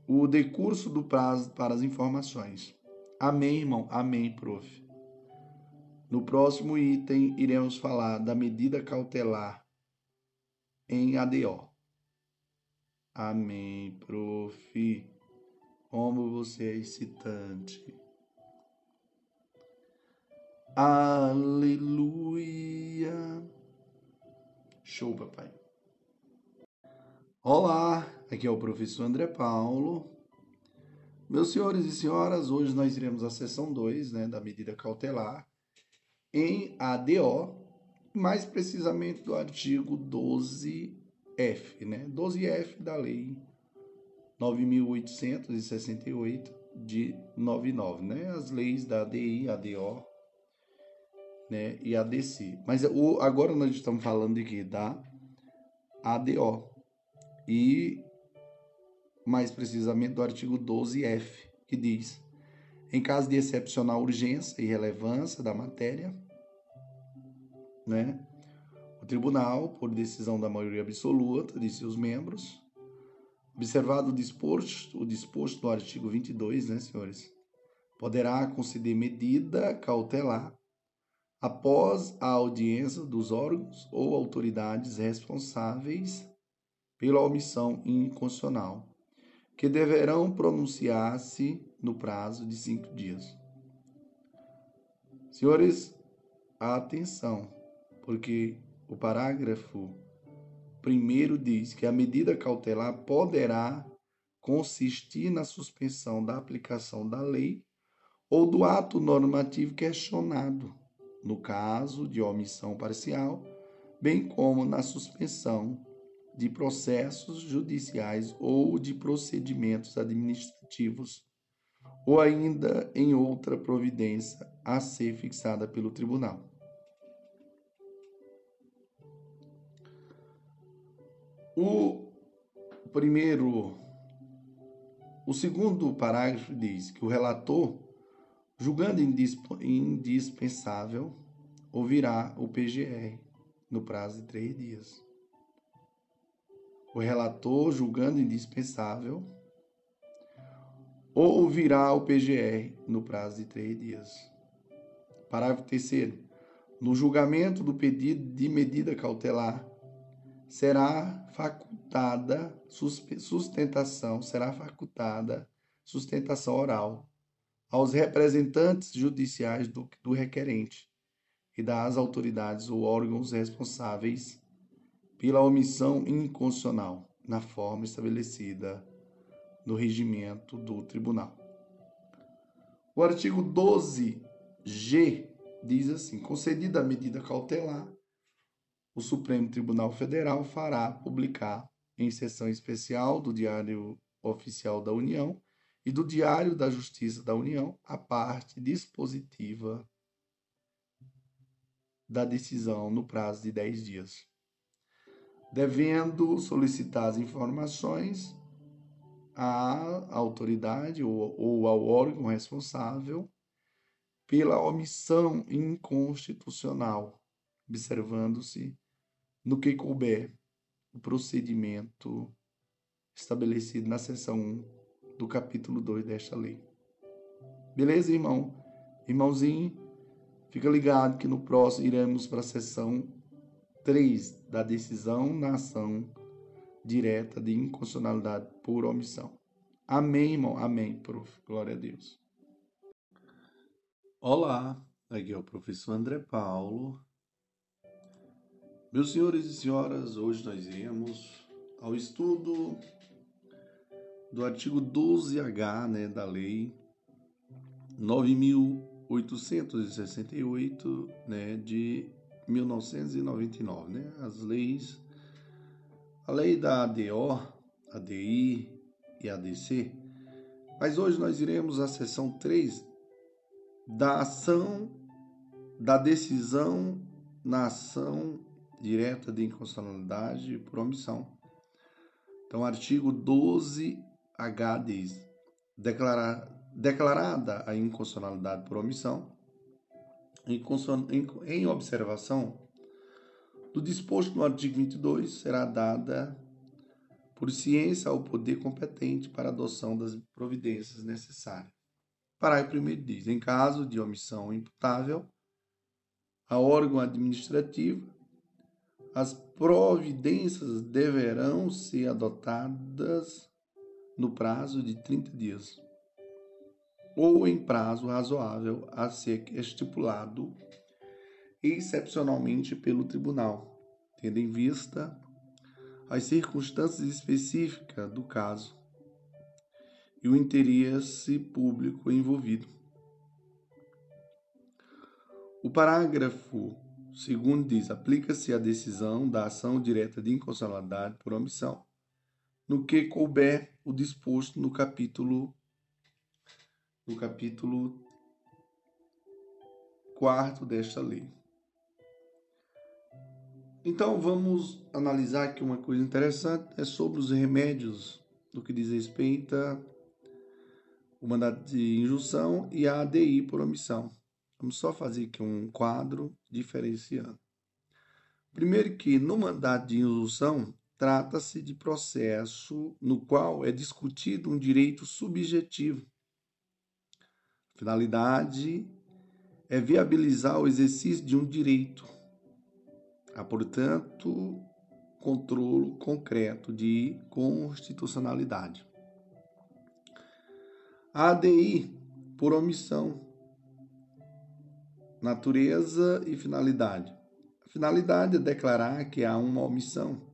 o decurso do prazo para as informações. Amém, irmão? Amém, prof. No próximo item, iremos falar da medida cautelar em ADO. Amém, prof. Como você é excitante. Aleluia. Show, papai. Olá, aqui é o professor André Paulo. Meus senhores e senhoras, hoje nós iremos à sessão 2 né, da medida cautelar em ADO, mais precisamente do artigo 12F, né? 12F da lei 9.868 de 99, né? As leis da ADI, ADO, né? E ADC. Mas o, agora nós estamos falando de quê? Da ADO. E mais precisamente do artigo 12F, que diz: em caso de excepcional urgência e relevância da matéria, né, o tribunal, por decisão da maioria absoluta de seus membros, observado o disposto, o disposto no artigo 22, né, senhores, poderá conceder medida cautelar após a audiência dos órgãos ou autoridades responsáveis pela omissão inconstitucional que deverão pronunciar-se no prazo de cinco dias. Senhores, atenção, porque o parágrafo primeiro diz que a medida cautelar poderá consistir na suspensão da aplicação da lei ou do ato normativo questionado, no caso de omissão parcial, bem como na suspensão de processos judiciais ou de procedimentos administrativos, ou ainda em outra providência a ser fixada pelo tribunal. O primeiro, o segundo parágrafo diz que o relator, julgando indispensável, ouvirá o PGR no prazo de três dias o relator, julgando indispensável, ouvirá o PGR no prazo de três dias. Parágrafo 3. No julgamento do pedido de medida cautelar, será facultada sustentação, será facultada sustentação oral aos representantes judiciais do, do requerente e das autoridades ou órgãos responsáveis pela omissão inconstitucional na forma estabelecida no regimento do tribunal. O artigo 12G diz assim: concedida a medida cautelar, o Supremo Tribunal Federal fará publicar em sessão especial do Diário Oficial da União e do Diário da Justiça da União a parte dispositiva da decisão no prazo de 10 dias. Devendo solicitar as informações à autoridade ou, ou ao órgão responsável pela omissão inconstitucional, observando-se no que couber o procedimento estabelecido na seção 1 do capítulo 2 desta lei. Beleza, irmão? Irmãozinho, fica ligado que no próximo iremos para a seção 3 da decisão na ação direta de inconstitucionalidade por omissão. Amém, irmão? Amém, prof. Glória a Deus. Olá, aqui é o professor André Paulo. Meus senhores e senhoras, hoje nós iremos ao estudo do artigo 12H né, da Lei 9.868 né, de 1999, né? As leis, a lei da ADO, ADI e ADC. Mas hoje nós iremos à seção 3 da ação, da decisão na ação direta de inconstitucionalidade por omissão. Então, artigo 12H diz: declarar, declarada a inconstitucionalidade por omissão, em observação do disposto no artigo 22, será dada por ciência ao poder competente para adoção das providências necessárias. Parágrafo 1 diz: em caso de omissão imputável a órgão administrativo, as providências deverão ser adotadas no prazo de 30 dias ou em prazo razoável a ser estipulado excepcionalmente pelo tribunal, tendo em vista as circunstâncias específicas do caso e o interesse público envolvido. O parágrafo segundo diz, aplica-se a decisão da ação direta de inconstitucionalidade por omissão, no que couber o disposto no capítulo no capítulo 4 desta lei. Então vamos analisar aqui uma coisa interessante, é sobre os remédios no que diz respeito ao mandato de injunção e a ADI por omissão. Vamos só fazer aqui um quadro diferenciando. Primeiro que no mandato de injunção trata-se de processo no qual é discutido um direito subjetivo. A finalidade é viabilizar o exercício de um direito. Há, portanto, controle concreto de constitucionalidade. A ADI, por omissão, natureza e finalidade. A finalidade é declarar que há uma omissão,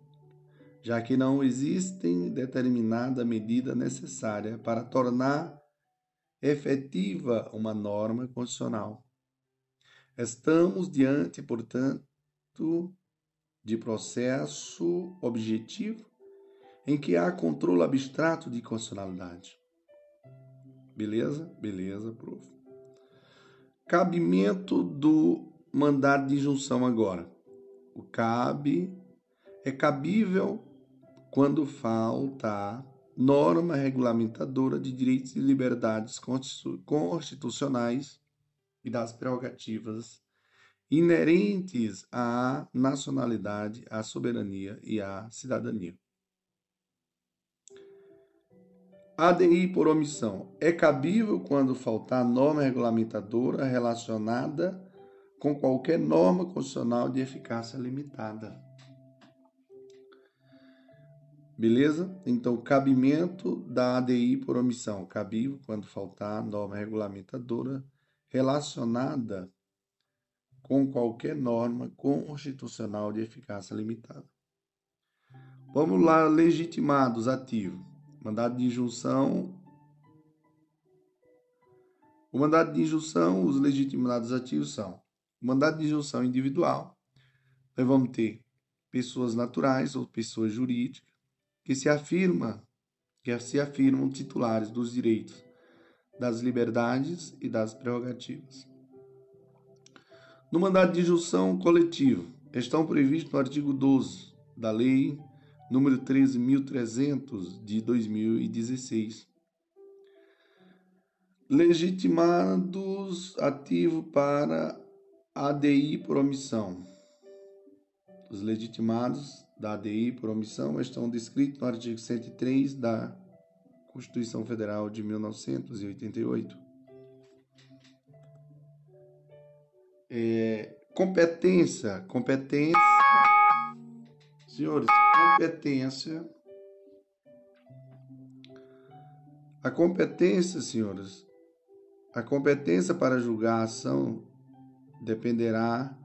já que não existe determinada medida necessária para tornar efetiva uma norma constitucional. Estamos diante, portanto, de processo objetivo em que há controle abstrato de constitucionalidade. Beleza? Beleza, prof. Cabimento do mandado de injunção agora. O cabe é cabível quando falta norma regulamentadora de direitos e liberdades constitucionais e das prerrogativas inerentes à nacionalidade, à soberania e à cidadania. ADI por omissão é cabível quando faltar norma regulamentadora relacionada com qualquer norma constitucional de eficácia limitada. Beleza? Então, cabimento da ADI por omissão. Cabível quando faltar norma regulamentadora relacionada com qualquer norma constitucional de eficácia limitada. Vamos lá, legitimados, ativo. Mandado de injunção. O mandado de injunção, os legitimados ativos são o mandado de injunção individual. Nós vamos ter pessoas naturais ou pessoas jurídicas que se afirma que se afirmam titulares dos direitos, das liberdades e das prerrogativas. No mandado de injunção coletivo, estão previstos no artigo 12 da Lei número 13.300 de 2016. Legitimados ativo para ADI por omissão. Os legitimados da ADI por omissão estão descritos no artigo 103 da Constituição Federal de 1988. É, competência, competência, senhores, competência. A competência, senhores, a competência para julgar a ação dependerá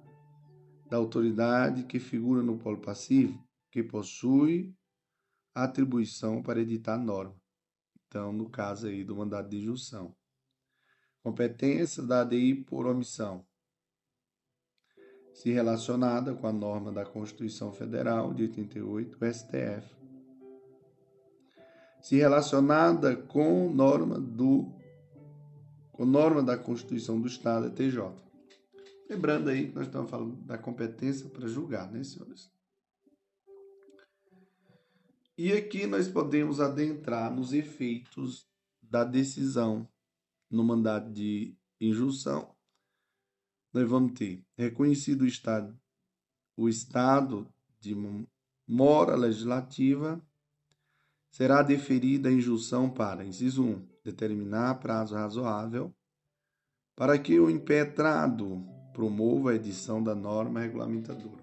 da autoridade que figura no polo passivo, que possui atribuição para editar norma. Então, no caso aí do mandado de injunção. Competência da ADI por omissão se relacionada com a norma da Constituição Federal de 88, o STF. Se relacionada com norma do com norma da Constituição do Estado, TJ. Lembrando aí que nós estamos falando da competência para julgar, né, senhores? E aqui nós podemos adentrar nos efeitos da decisão no mandado de injunção nós vamos ter reconhecido o Estado, o Estado de mora legislativa, será deferida a injunção para, inciso 1, determinar prazo razoável para que o impetrado promova a edição da norma regulamentadora.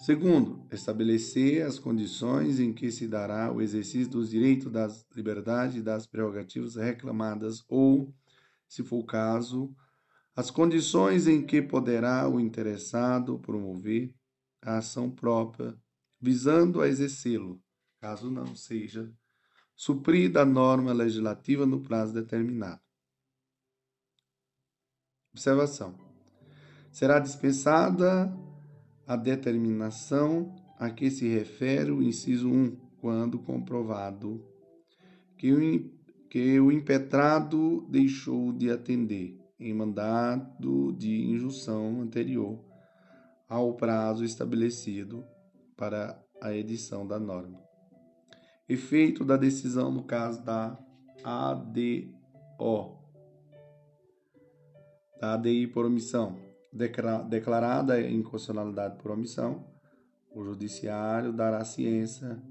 Segundo, estabelecer as condições em que se dará o exercício dos direitos das liberdades e das prerrogativas reclamadas ou, se for o caso, as condições em que poderá o interessado promover a ação própria, visando a exercê-lo, caso não seja suprida a norma legislativa no prazo determinado. Observação. Será dispensada a determinação a que se refere o inciso 1, quando comprovado que o, que o impetrado deixou de atender em mandado de injunção anterior ao prazo estabelecido para a edição da norma. Efeito da decisão no caso da ADO, da ADI por omissão, declarada inconstitucionalidade por omissão, o judiciário dará ciência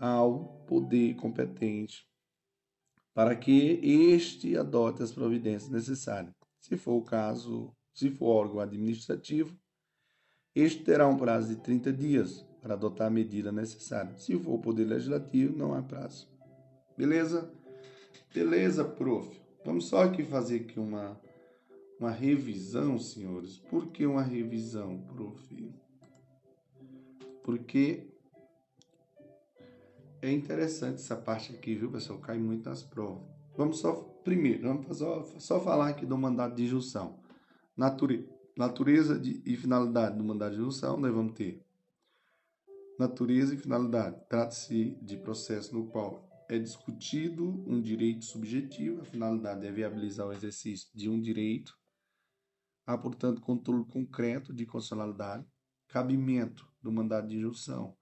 ao poder competente para que este adote as providências necessárias. Se for o caso, se for órgão administrativo, este terá um prazo de 30 dias para adotar a medida necessária. Se for o poder legislativo, não há prazo. Beleza? Beleza, prof. Vamos só aqui fazer aqui uma uma revisão, senhores. Por que uma revisão, prof? Porque é interessante essa parte aqui, viu, pessoal? Cai muito nas provas. Vamos só, primeiro, vamos só, só falar aqui do mandato de injunção. Nature, natureza de, e finalidade do mandato de injunção, nós vamos ter natureza e finalidade. Trata-se de processo no qual é discutido um direito subjetivo, a finalidade é viabilizar o exercício de um direito Há, portanto, controle concreto de constitucionalidade, cabimento do mandado de injunção,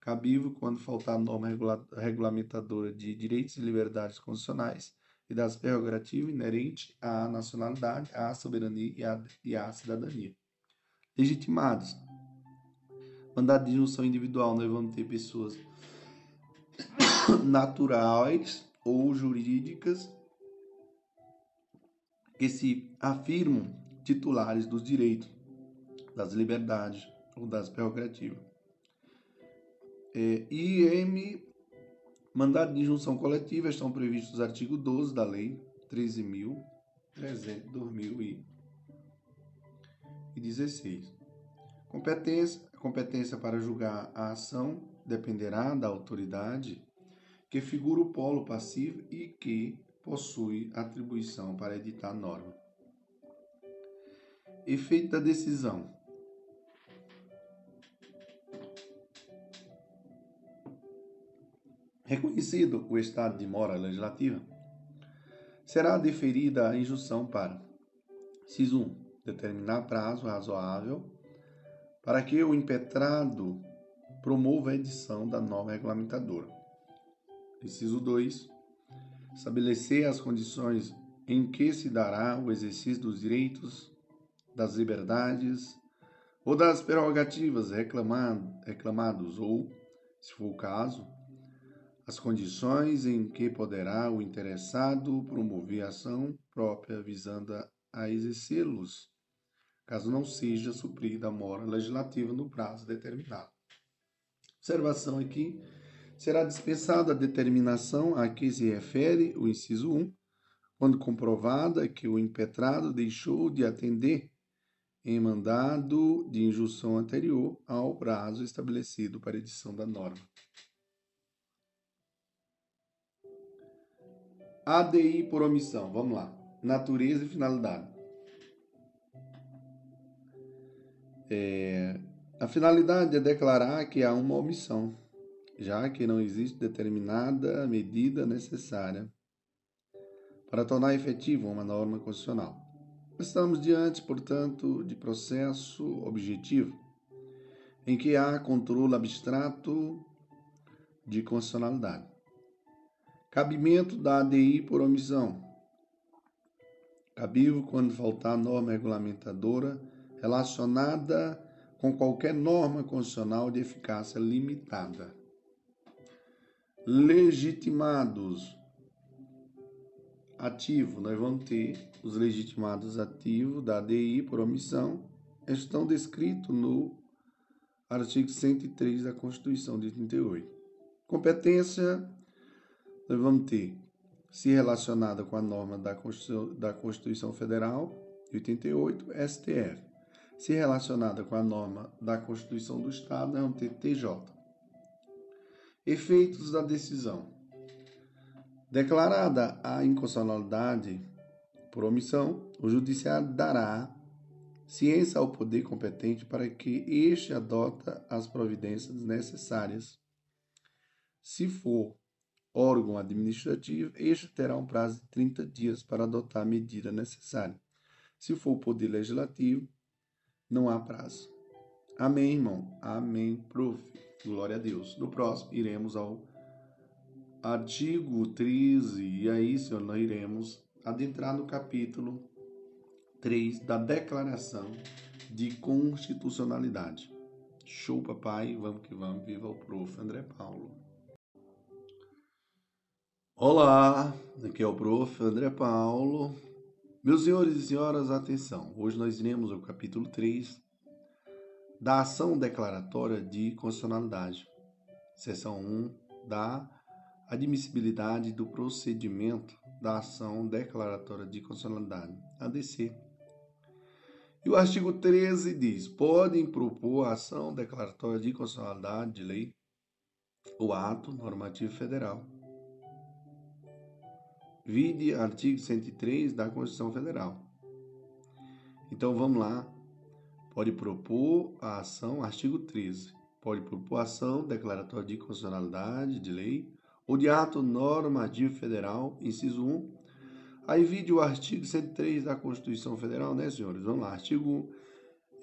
cabível quando faltar norma regula regulamentadora de direitos e liberdades constitucionais e das prerrogativas inerentes à nacionalidade, à soberania e à, e à cidadania. Legitimados. Mandado de injunção individual, nós vamos ter pessoas naturais ou jurídicas que se afirmam titulares dos direitos, das liberdades ou das prerrogativas. É, IM, mandado de injunção coletiva, estão previstos no artigo 12 da Lei 13.300 Competência, competência para julgar a ação dependerá da autoridade que figura o polo passivo e que possui atribuição para editar norma. Efeito da decisão. Reconhecido o estado de mora legislativa, será deferida a injunção para, inciso 1, determinar prazo razoável para que o impetrado promova a edição da norma regulamentadora. Inciso 2, estabelecer as condições em que se dará o exercício dos direitos das liberdades ou das prerrogativas reclamado, reclamados ou, se for o caso, as condições em que poderá o interessado promover ação própria visando a exercê-los, caso não seja suprida a mora legislativa no prazo determinado. Observação aqui: será dispensada a determinação a que se refere o inciso 1, quando comprovada que o impetrado deixou de atender em mandado de injunção anterior ao prazo estabelecido para edição da norma. ADI por omissão, vamos lá. Natureza e finalidade. É, a finalidade é declarar que há uma omissão, já que não existe determinada medida necessária para tornar efetiva uma norma constitucional. Estamos diante, portanto, de processo objetivo, em que há controle abstrato de constitucionalidade. Cabimento da ADI por omissão. Cabível quando faltar norma regulamentadora relacionada com qualquer norma constitucional de eficácia limitada. Legitimados ativo, nós vamos ter os legitimados ativos da ADI por omissão, estão descritos no artigo 103 da Constituição de 88. Competência, nós vamos ter se relacionada com a norma da Constituição, da Constituição Federal de 88, STF. Se relacionada com a norma da Constituição do Estado, nós vamos ter TJ. Efeitos da decisão. Declarada a inconstitucionalidade por omissão, o judiciário dará ciência ao poder competente para que este adota as providências necessárias. Se for órgão administrativo, este terá um prazo de 30 dias para adotar a medida necessária. Se for o poder legislativo, não há prazo. Amém, irmão? Amém, prof. Glória a Deus. No próximo, iremos ao artigo 13, e aí, senhor, nós iremos adentrar no capítulo 3 da Declaração de Constitucionalidade. Show, papai, vamos que vamos, viva o prof. André Paulo. Olá, aqui é o prof. André Paulo. Meus senhores e senhoras, atenção. Hoje nós iremos ao capítulo 3 da ação declaratória de constitucionalidade, seção 1 da admissibilidade do procedimento da ação declaratória de constitucionalidade, ADC. E o artigo 13 diz: podem propor ação declaratória de constitucionalidade de lei ou ato normativo federal. Vide artigo 103 da Constituição Federal. Então vamos lá. Pode propor a ação, artigo 13. Pode propor ação declaratória de constitucionalidade de lei ou de ato normativo federal, inciso 1. Aí vide o artigo 103 da Constituição Federal, né, senhores? Vamos lá, artigo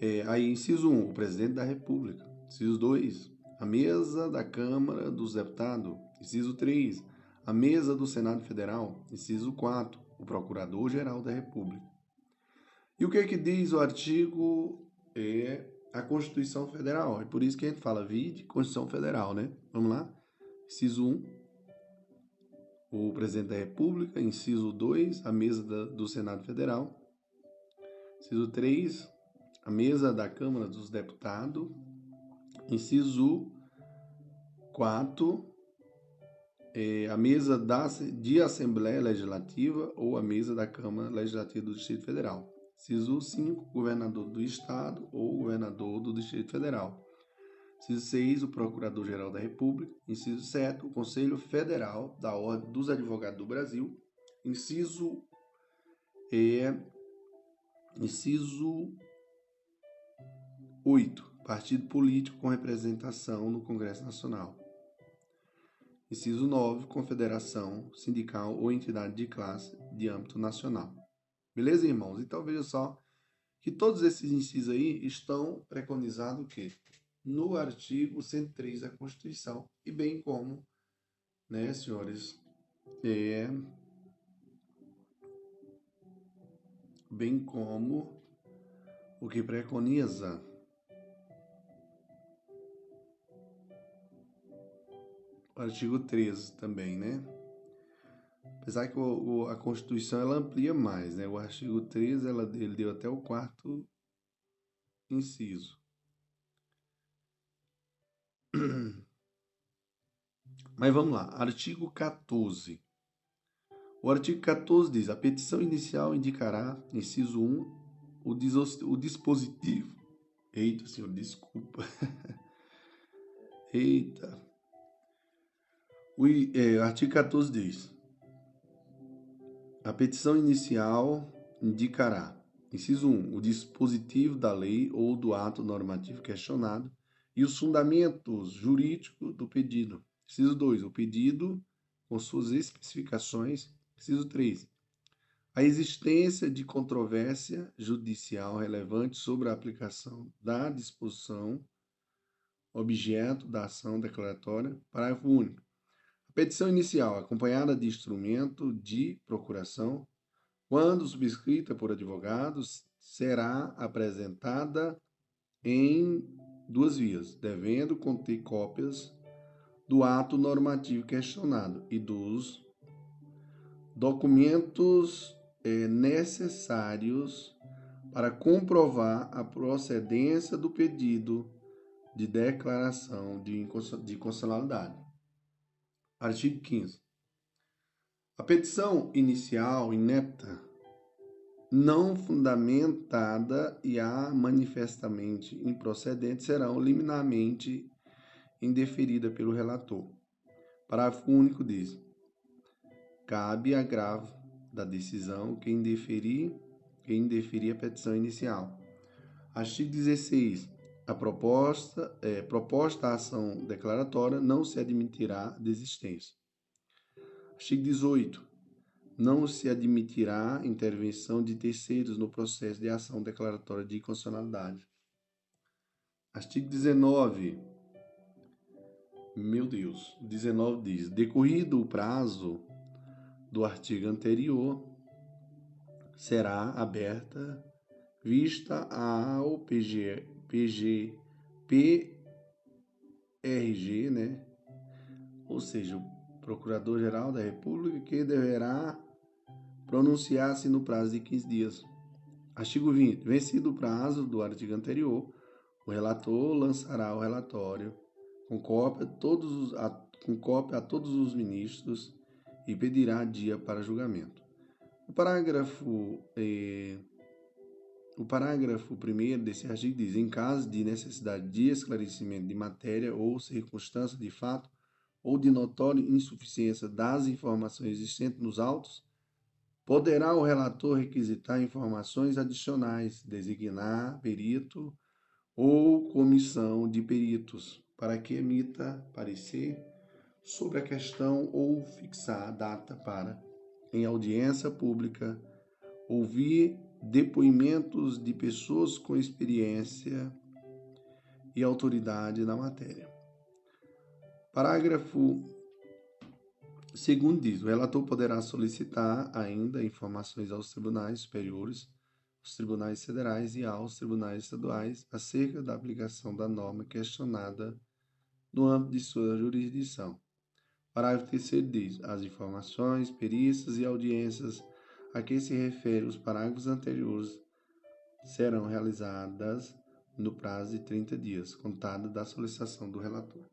é, aí, inciso 1, o presidente da República. Inciso 2, a mesa da Câmara dos Deputados. Inciso 3, a mesa do Senado Federal. Inciso 4, o Procurador-Geral da República. E o que é que diz o artigo é a Constituição Federal? É por isso que a gente fala vide Constituição Federal, né? Vamos lá? Inciso 1, o presidente da República, inciso 2, a mesa da, do Senado Federal, inciso 3, a mesa da Câmara dos Deputados, inciso 4, é, a mesa da, de Assembleia Legislativa ou a mesa da Câmara Legislativa do Distrito Federal. Inciso 5, governador do Estado ou governador do Distrito Federal. Inciso 6, o Procurador-Geral da República. Inciso 7, o Conselho Federal da Ordem dos Advogados do Brasil. Inciso é, inciso 8, partido político com representação no Congresso Nacional. Inciso 9, confederação sindical ou entidade de classe de âmbito nacional. Beleza, irmãos? Então veja só que todos esses incisos aí estão preconizados o quê? No artigo 103 da Constituição, e bem como, né, senhores, é, bem como o que preconiza o artigo 13 também, né? Apesar que o, o, a Constituição ela amplia mais, né? O artigo 13 ela, ele deu até o quarto inciso. Mas vamos lá, artigo 14. O artigo 14 diz: a petição inicial indicará, inciso 1, o, o dispositivo. Eita, senhor, desculpa. Eita. O é, artigo 14 diz: a petição inicial indicará, inciso 1, o dispositivo da lei ou do ato normativo questionado e os fundamentos jurídicos do pedido. Inciso 2, o pedido com suas especificações. Inciso 3, a existência de controvérsia judicial relevante sobre a aplicação da disposição objeto da ação declaratória. Parágrafo único. A petição inicial, acompanhada de instrumento de procuração, quando subscrita por advogados, será apresentada em duas vias, devendo conter cópias do ato normativo questionado e dos documentos é, necessários para comprovar a procedência do pedido de declaração de, de constitucionalidade. Artigo 15. A petição inicial inepta não fundamentada e a manifestamente improcedente serão liminarmente indeferida pelo relator. Parágrafo único diz: cabe agravo da decisão quem deferir, quem deferir a petição inicial. Artigo 16. A proposta, é, proposta ação declaratória não se admitirá desistência. Artigo 18. Não se admitirá intervenção de terceiros no processo de ação declaratória de inconstitucionalidade. Artigo 19. Meu Deus. 19 diz: decorrido o prazo do artigo anterior, será aberta vista ao PG, PG, PRG, né? Ou seja, o Procurador-Geral da República que deverá pronunciar-se no prazo de 15 dias. Artigo 20. Vencido o prazo do artigo anterior, o relator lançará o relatório com cópia, todos os, a, com cópia a todos os ministros e pedirá dia para julgamento. O parágrafo, eh, o parágrafo primeiro desse artigo diz: em caso de necessidade de esclarecimento de matéria ou circunstância de fato ou de notória insuficiência das informações existentes nos autos, poderá o relator requisitar informações adicionais, designar perito ou comissão de peritos para que emita parecer sobre a questão ou fixar a data para, em audiência pública, ouvir depoimentos de pessoas com experiência e autoridade na matéria. Parágrafo segundo diz, o relator poderá solicitar ainda informações aos tribunais superiores aos tribunais federais e aos tribunais estaduais acerca da aplicação da norma questionada no âmbito de sua jurisdição. Parágrafo 3 diz: as informações, perícias e audiências a que se refere os parágrafos anteriores serão realizadas no prazo de 30 dias, contado da solicitação do relator.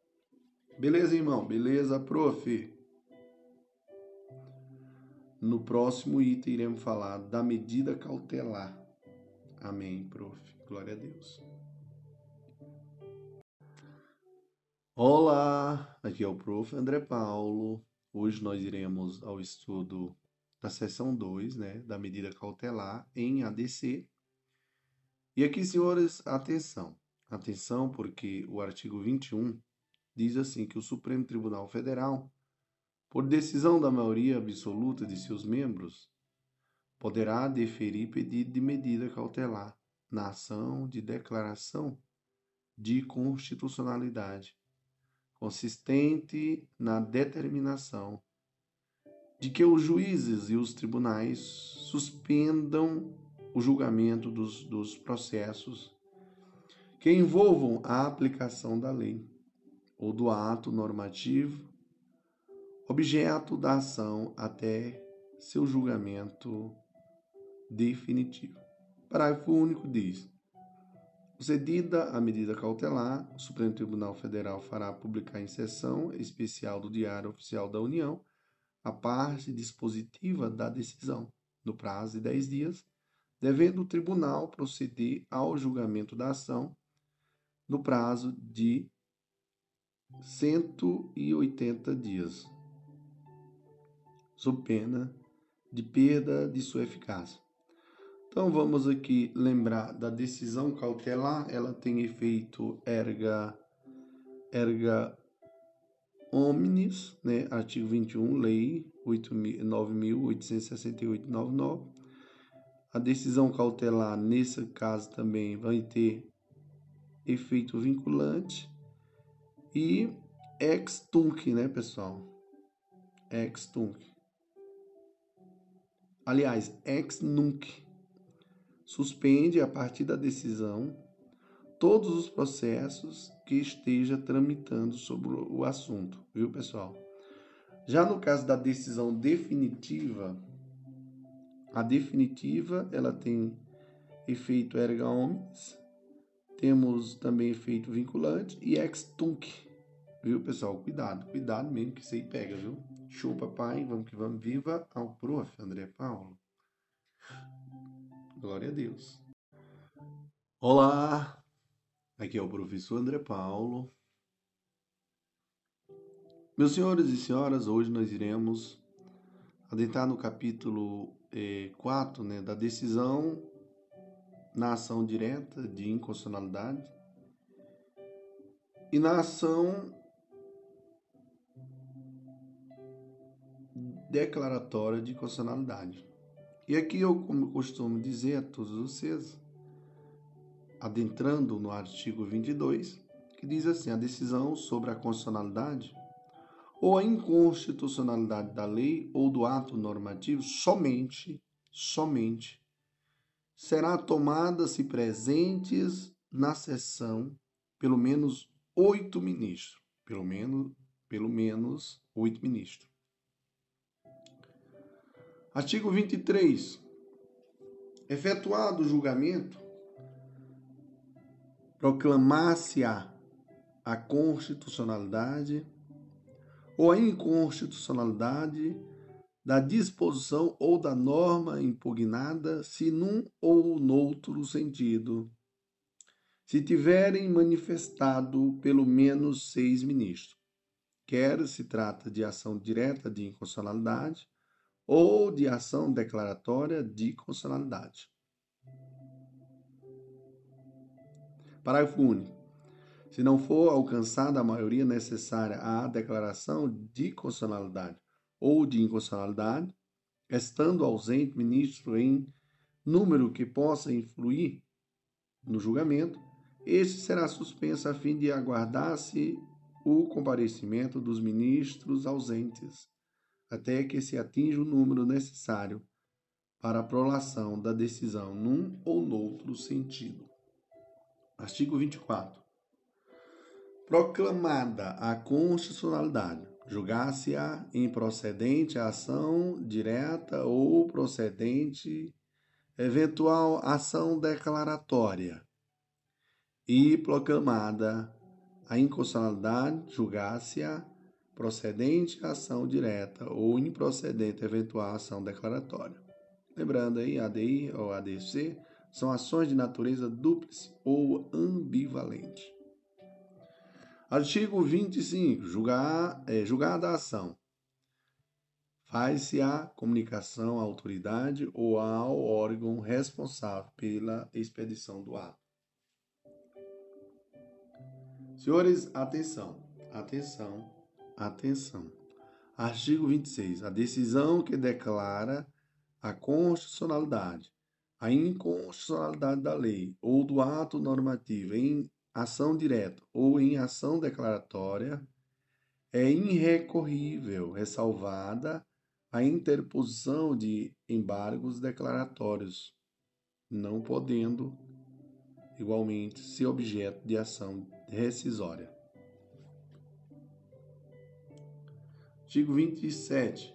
Beleza, irmão? Beleza, prof? No próximo item iremos falar da medida cautelar. Amém, prof. Glória a Deus. Olá, aqui é o prof. André Paulo. Hoje nós iremos ao estudo da seção 2, né, da medida cautelar em ADC. E aqui, senhores, atenção. Atenção, porque o artigo 21 diz assim que o Supremo Tribunal Federal, por decisão da maioria absoluta de seus membros, poderá deferir pedido de medida cautelar na ação de declaração de constitucionalidade, consistente na determinação de que os juízes e os tribunais suspendam o julgamento dos, dos processos que envolvam a aplicação da lei ou do ato normativo, objeto da ação até seu julgamento definitivo. Parágrafo único diz: Procedida a medida cautelar, o Supremo Tribunal Federal fará publicar em sessão especial do Diário Oficial da União a parte dispositiva da decisão, no prazo de 10 dias, devendo o tribunal proceder ao julgamento da ação no prazo de 180 dias, sob pena de perda de sua eficácia. Então vamos aqui lembrar da decisão cautelar, ela tem efeito erga erga omnes, né? Artigo 21, lei 9868-99. A decisão cautelar nesse caso também vai ter efeito vinculante e ex tunc, né, pessoal? Ex tunc. Aliás, ex nunc suspende a partir da decisão todos os processos que esteja tramitando sobre o assunto, viu, pessoal? Já no caso da decisão definitiva, a definitiva ela tem efeito erga omnes, temos também efeito vinculante e ex tunc, viu, pessoal? Cuidado, cuidado mesmo que isso aí pega, viu? Show, papai, vamos que vamos. Viva ao prof. André Paulo. Glória a Deus. Olá, aqui é o professor André Paulo. Meus senhores e senhoras, hoje nós iremos adentrar no capítulo eh, 4, né, da decisão na ação direta de inconstitucionalidade e na ação declaratória de constitucionalidade. E aqui eu, como costumo dizer a todos vocês, adentrando no artigo 22, que diz assim: a decisão sobre a constitucionalidade ou a inconstitucionalidade da lei ou do ato normativo somente, somente será tomada se presentes na sessão pelo menos oito ministros, pelo menos, pelo menos oito ministros. Artigo 23. Efetuado o julgamento, proclamar-se-á a constitucionalidade ou a inconstitucionalidade da disposição ou da norma impugnada, se num ou noutro sentido, se tiverem manifestado pelo menos seis ministros, quer se trata de ação direta de inconstitucionalidade, ou de ação declaratória de constitucionalidade. Parágrafo único. Se não for alcançada a maioria necessária à declaração de constitucionalidade ou de inconstitucionalidade, estando ausente ministro em número que possa influir no julgamento, este será suspenso a fim de aguardar-se o comparecimento dos ministros ausentes até que se atinja o número necessário para a prolação da decisão num ou noutro sentido. Artigo 24. Proclamada a constitucionalidade, julgar-se-á improcedente a ação direta ou procedente eventual ação declaratória e proclamada a inconstitucionalidade, julgar-se-á procedente ação direta ou improcedente eventual ação declaratória. Lembrando aí, ADI ou ADC são ações de natureza dúplice ou ambivalente. Artigo 25. Julgar, é, julgada a ação. Faz-se a comunicação à autoridade ou ao órgão responsável pela expedição do ato. Senhores, atenção, atenção Atenção. Artigo 26. A decisão que declara a constitucionalidade, a inconstitucionalidade da lei ou do ato normativo em ação direta ou em ação declaratória é irrecorrível, ressalvada a interposição de embargos declaratórios, não podendo igualmente ser objeto de ação rescisória. Artigo 27.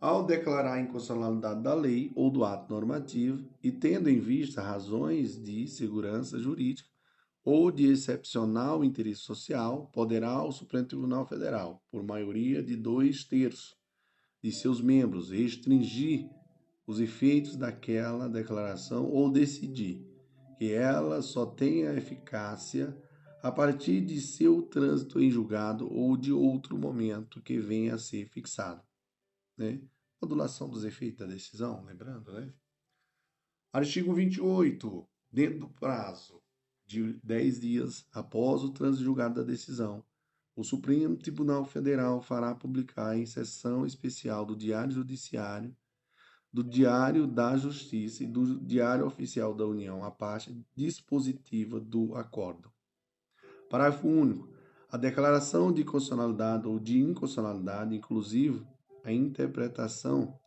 Ao declarar a inconstitucionalidade da lei ou do ato normativo e tendo em vista razões de segurança jurídica ou de excepcional interesse social, poderá o Supremo Tribunal Federal, por maioria de dois terços de seus membros, restringir os efeitos daquela declaração ou decidir que ela só tenha eficácia a partir de seu trânsito em julgado ou de outro momento que venha a ser fixado. Né? Modulação dos efeitos da decisão, lembrando, né? Artigo 28. Dentro do prazo de 10 dias após o trânsito julgado da decisão, o Supremo Tribunal Federal fará publicar em sessão especial do Diário Judiciário, do Diário da Justiça e do Diário Oficial da União a parte dispositiva do acórdão. Parágrafo único. A declaração de constitucionalidade ou de inconstitucionalidade, inclusive a interpretação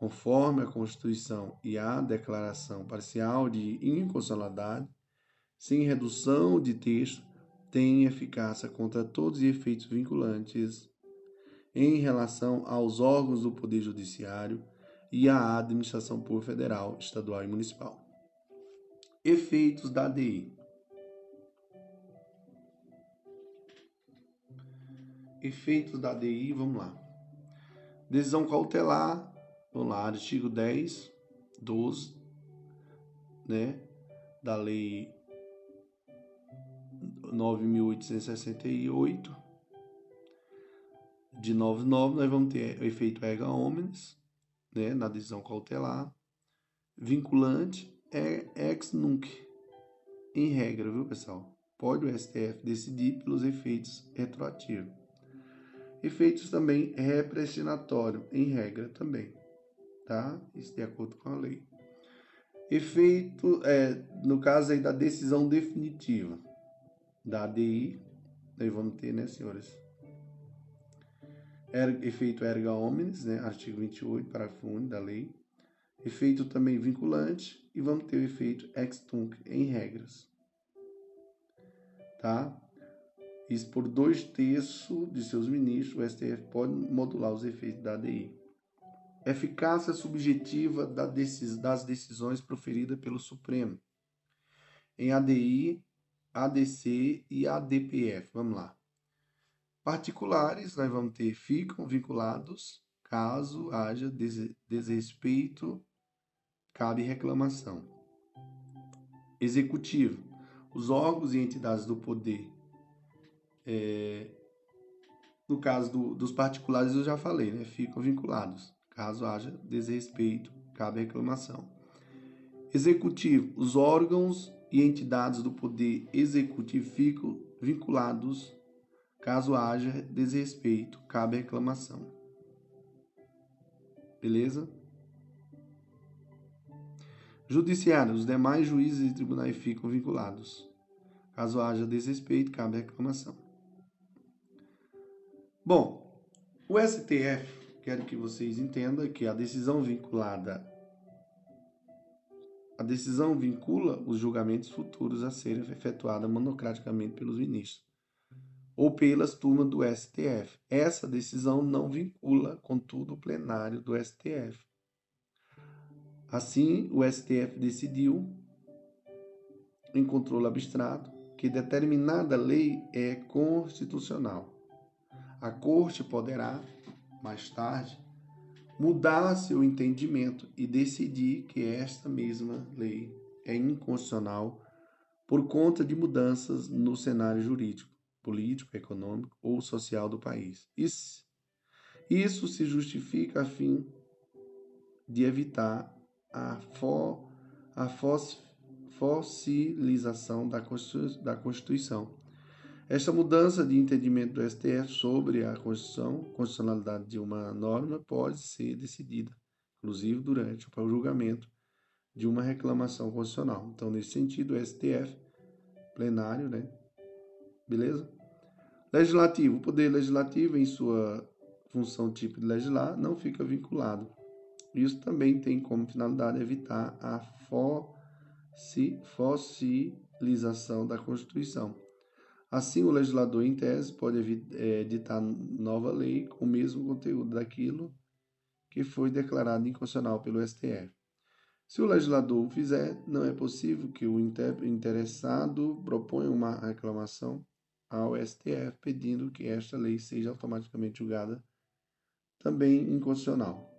conforme a Constituição e a declaração parcial de inconstitucionalidade, sem redução de texto, tem eficácia contra todos os efeitos vinculantes em relação aos órgãos do Poder Judiciário e à administração pública federal, estadual e municipal. Efeitos da ADI. Efeitos da ADI, vamos lá. Decisão cautelar, vamos lá, artigo 10, 12, né, da Lei 9.868, de 99, nós vamos ter o efeito erga omnes, né, na decisão cautelar, vinculante é ex nunc, em regra, viu, pessoal? Pode o STF decidir pelos efeitos retroativos. Efeitos também repressionatório, em regra também, tá? Isso de acordo com a lei. Efeito, é, no caso aí da decisão definitiva da ADI, nós vamos ter, né, senhores? Er, efeito erga omnes, né, artigo 28, parágrafo único da lei. Efeito também vinculante e vamos ter o efeito ex tunc em regras. Tá? Isso por dois terços de seus ministros, o STF pode modular os efeitos da ADI. Eficácia subjetiva das decisões proferidas pelo Supremo. Em ADI, ADC e ADPF. Vamos lá. Particulares, nós vamos ter ficam vinculados caso haja desrespeito, cabe reclamação. Executivo. Os órgãos e entidades do poder é, no caso do, dos particulares, eu já falei, né? Ficam vinculados. Caso haja desrespeito, cabe reclamação. Executivo. Os órgãos e entidades do poder executivo ficam vinculados. Caso haja desrespeito, cabe reclamação. Beleza? Judiciário. Os demais juízes e tribunais ficam vinculados. Caso haja desrespeito, cabe reclamação. Bom, o STF, quero que vocês entendam que a decisão vinculada a decisão vincula os julgamentos futuros a serem efetuados monocraticamente pelos ministros ou pelas turmas do STF. Essa decisão não vincula, contudo, o plenário do STF. Assim, o STF decidiu, em controle abstrato, que determinada lei é constitucional a corte poderá, mais tarde, mudar seu entendimento e decidir que esta mesma lei é inconstitucional por conta de mudanças no cenário jurídico, político, econômico ou social do país. Isso, isso se justifica a fim de evitar a, fo, a fossilização da Constituição esta mudança de entendimento do STF sobre a Constituição, constitucionalidade de uma norma, pode ser decidida, inclusive durante o julgamento de uma reclamação constitucional. Então, nesse sentido, o STF, plenário, né? Beleza? Legislativo. O poder legislativo, em sua função tipo de legislar, não fica vinculado. Isso também tem como finalidade evitar a fossilização da Constituição Assim, o legislador, em tese, pode é, editar nova lei com o mesmo conteúdo daquilo que foi declarado inconstitucional pelo STF. Se o legislador o fizer, não é possível que o interessado proponha uma reclamação ao STF pedindo que esta lei seja automaticamente julgada também inconstitucional.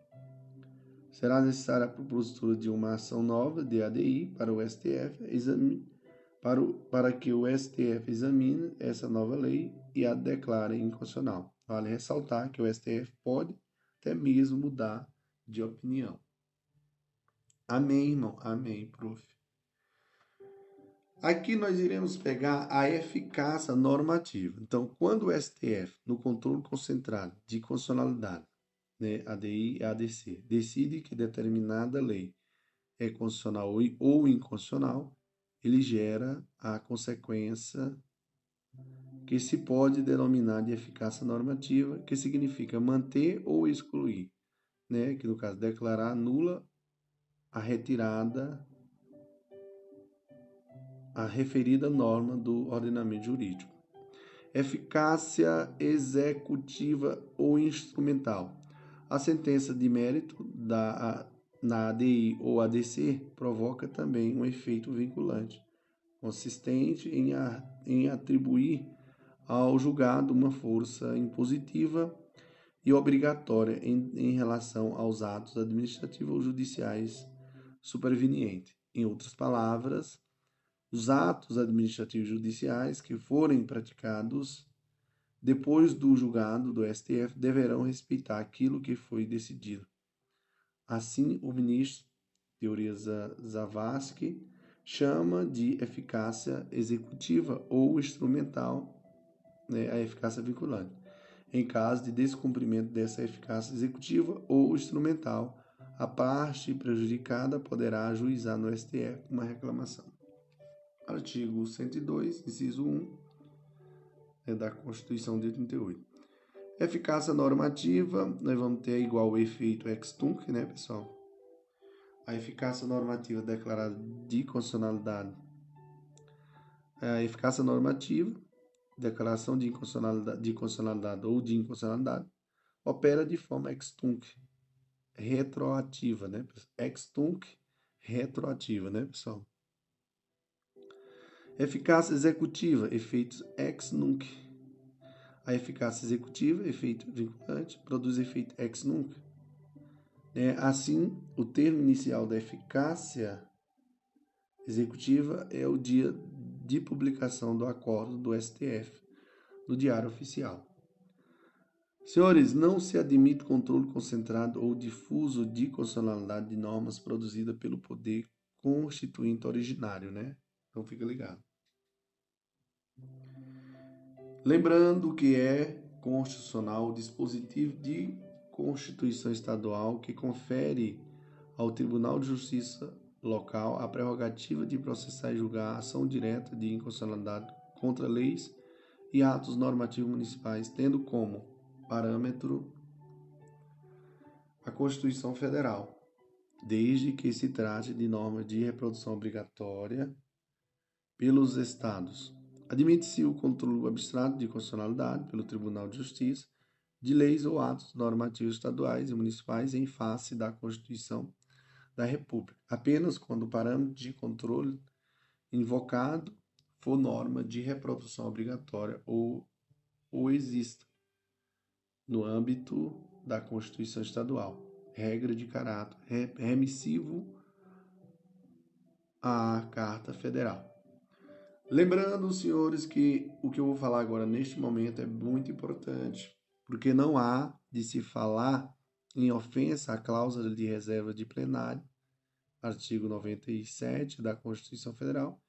Será necessária a propositura de uma ação nova de ADI para o STF examinar para, o, para que o STF examine essa nova lei e a declare inconstitucional. Vale ressaltar que o STF pode até mesmo mudar de opinião. Amém, irmão? Amém, prof. Aqui nós iremos pegar a eficácia normativa. Então, quando o STF, no controle concentrado de constitucionalidade, né, ADI e ADC, decide que determinada lei é constitucional ou inconstitucional, ele gera a consequência que se pode denominar de eficácia normativa, que significa manter ou excluir, né? que no caso declarar nula a retirada a referida norma do ordenamento jurídico. Eficácia executiva ou instrumental. A sentença de mérito da na ADI ou ADC provoca também um efeito vinculante, consistente em, a, em atribuir ao julgado uma força impositiva e obrigatória em, em relação aos atos administrativos ou judiciais supervenientes. Em outras palavras, os atos administrativos judiciais que forem praticados depois do julgado do STF, deverão respeitar aquilo que foi decidido. Assim, o ministro Teoria Zavascki chama de eficácia executiva ou instrumental né, a eficácia vinculante. Em caso de descumprimento dessa eficácia executiva ou instrumental, a parte prejudicada poderá ajuizar no STF uma reclamação. Artigo 102, inciso 1 é da Constituição de 88. Eficácia normativa, nós vamos ter igual o efeito ex tunc, né, pessoal? A eficácia normativa declarada de constitucionalidade. A eficácia normativa, declaração de inconstitucionalidade, de constitucionalidade ou de inconstitucionalidade, opera de forma ex tunc, retroativa, né? Ex tunc, retroativa, né, pessoal? Eficácia executiva, efeitos ex nunc. A eficácia executiva, efeito vinculante, produz efeito ex nunc. É, assim, o termo inicial da eficácia executiva é o dia de publicação do acordo do STF no Diário Oficial. Senhores, não se admite controle concentrado ou difuso de constitucionalidade de normas produzida pelo poder constituinte originário, né? Então fica ligado. Lembrando que é constitucional o dispositivo de Constituição Estadual que confere ao Tribunal de Justiça local a prerrogativa de processar e julgar ação direta de inconstitucionalidade contra leis e atos normativos municipais, tendo como parâmetro a Constituição Federal, desde que se trate de norma de reprodução obrigatória pelos estados. Admite-se o controle abstrato de constitucionalidade pelo Tribunal de Justiça de leis ou atos normativos estaduais e municipais em face da Constituição da República, apenas quando o parâmetro de controle invocado for norma de reprodução obrigatória ou, ou exista no âmbito da Constituição Estadual, regra de caráter remissivo à Carta Federal. Lembrando, senhores, que o que eu vou falar agora neste momento é muito importante, porque não há de se falar em ofensa à cláusula de reserva de plenário, artigo 97 da Constituição Federal,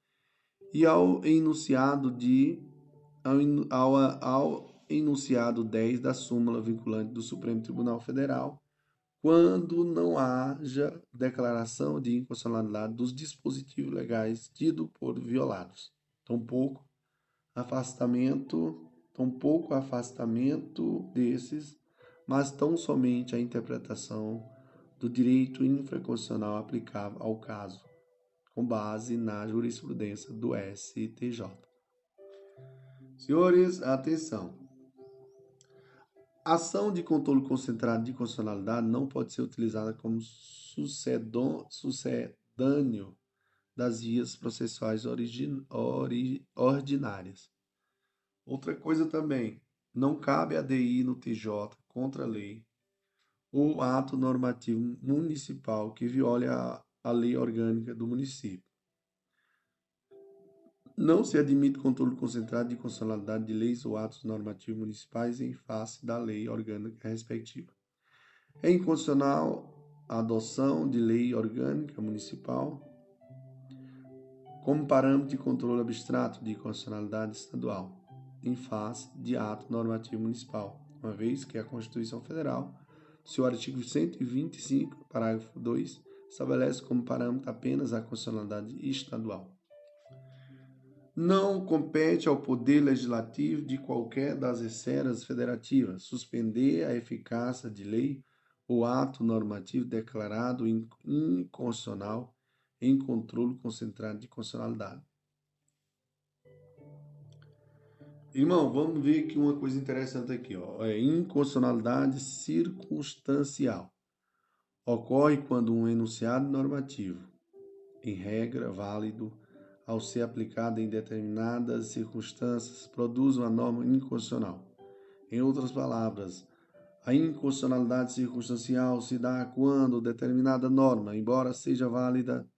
e ao enunciado de ao, ao, enunciado 10 da súmula vinculante do Supremo Tribunal Federal, quando não haja declaração de inconstitucionalidade dos dispositivos legais tido por violados tampouco afastamento, tampouco afastamento desses, mas tão somente a interpretação do direito infraconstitucional aplicável ao caso, com base na jurisprudência do STJ. Senhores, atenção. Ação de controle concentrado de constitucionalidade não pode ser utilizada como sucedâneo das vias processuais origin, ori, ordinárias. Outra coisa também, não cabe ADI no TJ contra a lei ou ato normativo municipal que viole a, a lei orgânica do município. Não se admite controle concentrado de constitucionalidade de leis ou atos normativos municipais em face da lei orgânica respectiva. É inconstitucional a adoção de lei orgânica municipal como parâmetro de controle abstrato de constitucionalidade estadual, em face de ato normativo municipal, uma vez que a Constituição Federal, seu artigo 125, parágrafo 2, estabelece como parâmetro apenas a constitucionalidade estadual. Não compete ao Poder Legislativo de qualquer das esferas federativas suspender a eficácia de lei ou ato normativo declarado inconstitucional em controle concentrado de constitucionalidade. Irmão, vamos ver aqui uma coisa interessante aqui, ó. É inconstitucionalidade circunstancial. Ocorre quando um enunciado normativo, em regra válido, ao ser aplicado em determinadas circunstâncias, produz uma norma inconstitucional. Em outras palavras, a inconstitucionalidade circunstancial se dá quando determinada norma, embora seja válida,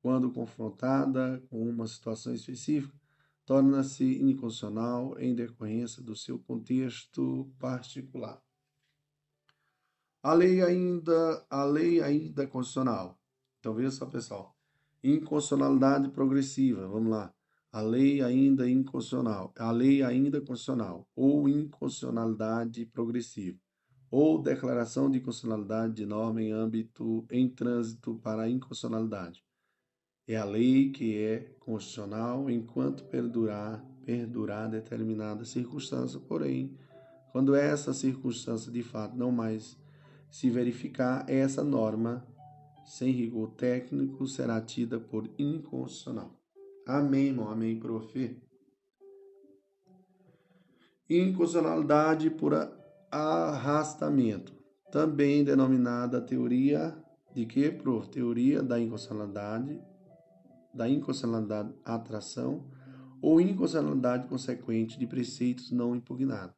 quando confrontada com uma situação específica, torna-se inconstitucional em decorrência do seu contexto particular. A lei ainda, a lei ainda é constitucional. Então veja só, pessoal. Inconstitucionalidade progressiva, vamos lá. A lei ainda inconstitucional, a lei ainda constitucional ou inconstitucionalidade progressiva ou declaração de constitucionalidade de norma em âmbito em trânsito para a inconstitucionalidade. É a lei que é constitucional enquanto perdurar, perdurar determinada circunstância, porém, quando essa circunstância de fato não mais se verificar, essa norma, sem rigor técnico, será tida por inconstitucional. Amém, irmão. Amém, prof. Inconstitucionalidade por arrastamento, também denominada teoria de que, prof? Teoria da inconstitucionalidade, da inconstitucionalidade atração ou inconstitucionalidade consequente de preceitos não impugnados,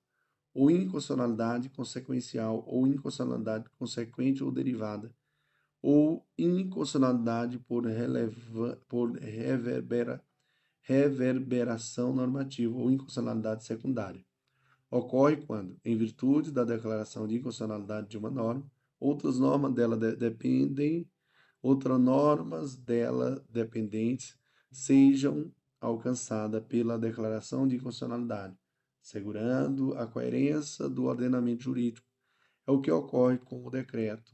ou inconstitucionalidade consequencial ou inconstitucionalidade consequente ou derivada, ou inconstitucionalidade por, por reverbera, reverberação normativa ou inconstitucionalidade secundária. Ocorre quando, em virtude da declaração de inconstitucionalidade de uma norma, outras normas dela de dependem, outras normas dela dependentes sejam alcançadas pela declaração de inconstitucionalidade, segurando a coerência do ordenamento jurídico. É o que ocorre com o decreto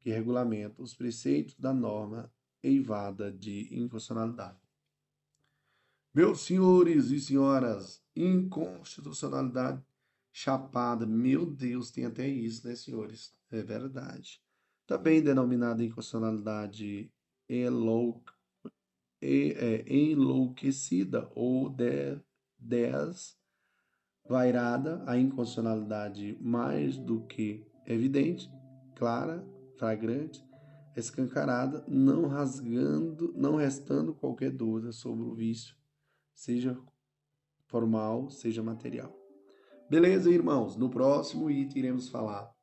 que regulamenta os preceitos da norma eivada de inconstitucionalidade. Meus senhores e senhoras, inconstitucionalidade chapada. Meu Deus, tem até isso, né, senhores? É verdade. Também denominada inconstitucionalidade é, enlouquecida ou de, desvairada, a inconstitucionalidade mais do que evidente, clara, flagrante, escancarada, não rasgando, não restando qualquer dúvida sobre o vício, seja formal, seja material. Beleza, irmãos? No próximo item iremos falar.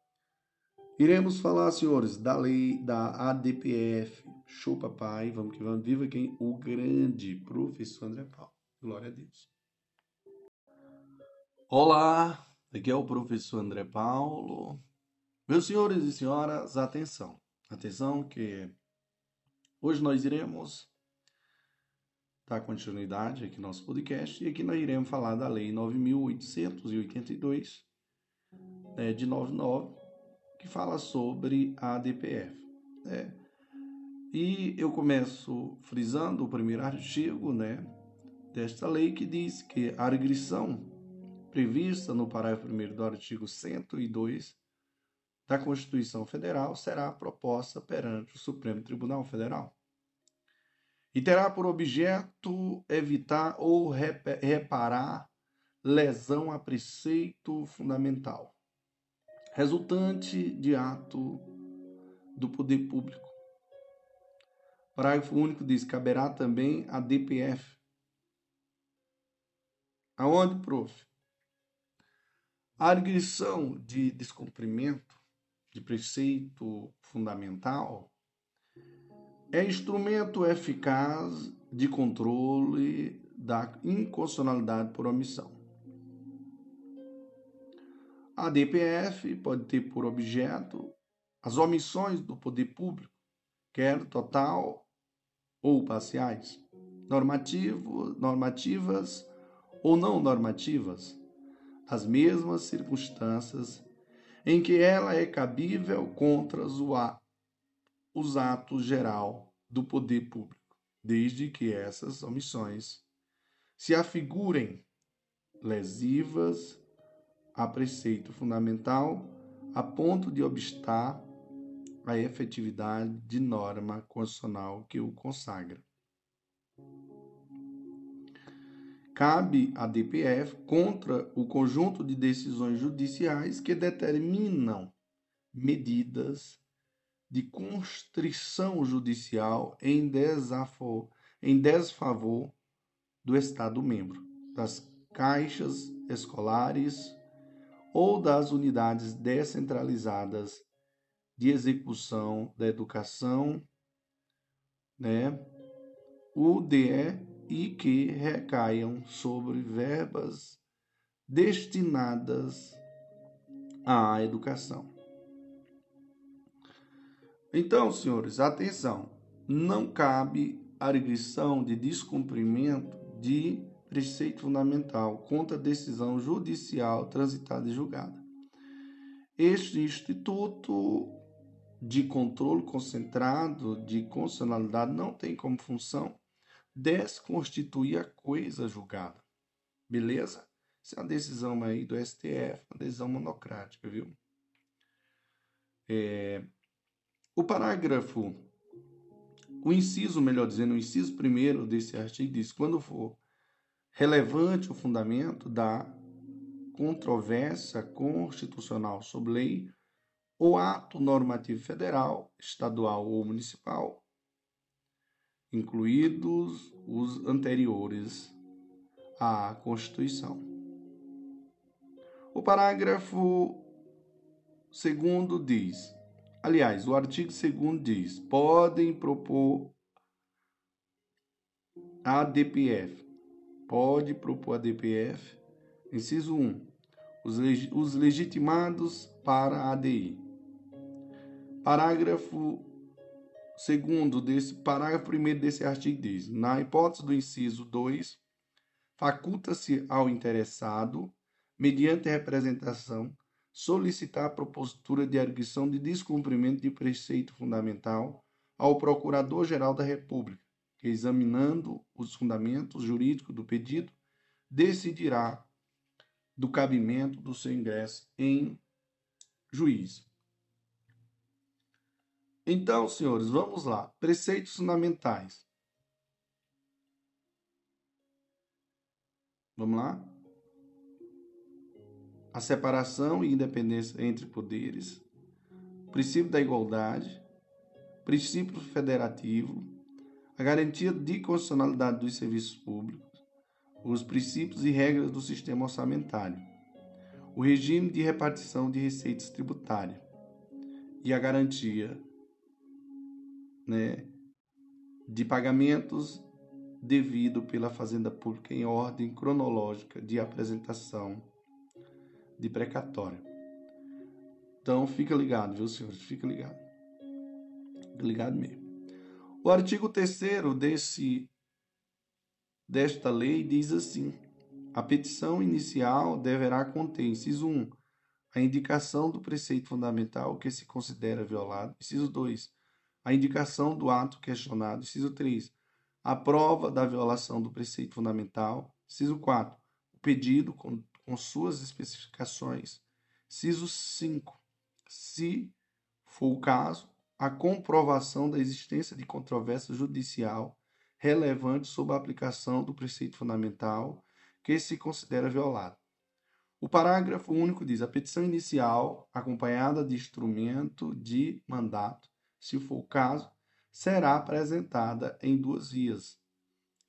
Iremos falar, senhores, da lei da ADPF. Show, papai. Vamos que vamos. Viva quem? O grande professor André Paulo. Glória a Deus. Olá, aqui é o professor André Paulo. Meus senhores e senhoras, atenção. Atenção que hoje nós iremos dar continuidade aqui no nosso podcast e aqui nós iremos falar da Lei 9.882 né, de 99, que fala sobre a DPF. Né? E eu começo frisando o primeiro artigo né, desta lei que diz que a regressão prevista no parágrafo 1 do artigo 102 da Constituição Federal será proposta perante o Supremo Tribunal Federal e terá por objeto evitar ou reparar lesão a preceito fundamental, resultante de ato do poder público. Parágrafo único diz: caberá também a DPF. Aonde, prof? A agressão de descumprimento de preceito fundamental é instrumento eficaz de controle da inconstitucionalidade por omissão. A DPF pode ter por objeto as omissões do poder público, quer total ou parciais, normativo, normativas ou não normativas, as mesmas circunstâncias em que ela é cabível contra os atos geral do poder público, desde que essas omissões se afigurem lesivas a preceito fundamental a ponto de obstar a efetividade de norma constitucional que o consagra. Cabe à DPF contra o conjunto de decisões judiciais que determinam medidas de constrição judicial em, desafo, em desfavor do Estado membro, das caixas escolares ou das unidades descentralizadas de execução da educação, né? UDE e que recaiam sobre verbas destinadas à educação. Então, senhores, atenção, não cabe arguição de descumprimento de preceito fundamental contra decisão judicial transitada e julgada. Este instituto de controle concentrado de constitucionalidade não tem como função desconstituir a coisa julgada. Beleza? Isso é uma decisão aí do STF, uma decisão monocrática, viu? É, o parágrafo, o inciso, melhor dizendo, o inciso primeiro desse artigo diz: quando for relevante o fundamento da controvérsia constitucional sobre lei ou ato normativo federal, estadual ou municipal, incluídos os anteriores à Constituição. O parágrafo segundo diz, aliás, o artigo segundo diz, podem propor a DPF, pode propor a DPF, inciso 1, os, leg os legitimados para a ADI. Parágrafo segundo desse parágrafo primeiro desse artigo diz: na hipótese do inciso 2, faculta-se ao interessado, mediante representação, solicitar a propositura de arguição de descumprimento de preceito fundamental ao Procurador-Geral da República, examinando os fundamentos jurídicos do pedido, decidirá do cabimento do seu ingresso em juízo. Então, senhores, vamos lá. Preceitos fundamentais. Vamos lá? A separação e independência entre poderes, princípio da igualdade, princípio federativo, a garantia de constitucionalidade dos serviços públicos, os princípios e regras do sistema orçamentário, o regime de repartição de receitas tributárias e a garantia né, de pagamentos devido pela Fazenda Pública em ordem cronológica de apresentação de precatório. Então fica ligado, viu, senhores? Fica ligado. Fica ligado mesmo. O artigo 3 desse desta lei diz assim: a petição inicial deverá conter, inciso 1, a indicação do preceito fundamental que se considera violado, inciso 2, a indicação do ato questionado. Inciso 3. A prova da violação do preceito fundamental. Inciso 4. O pedido com, com suas especificações. Inciso 5. Se for o caso, a comprovação da existência de controvérsia judicial relevante sobre a aplicação do preceito fundamental que se considera violado. O parágrafo único diz: a petição inicial, acompanhada de instrumento de mandato, se for o caso, será apresentada em duas vias,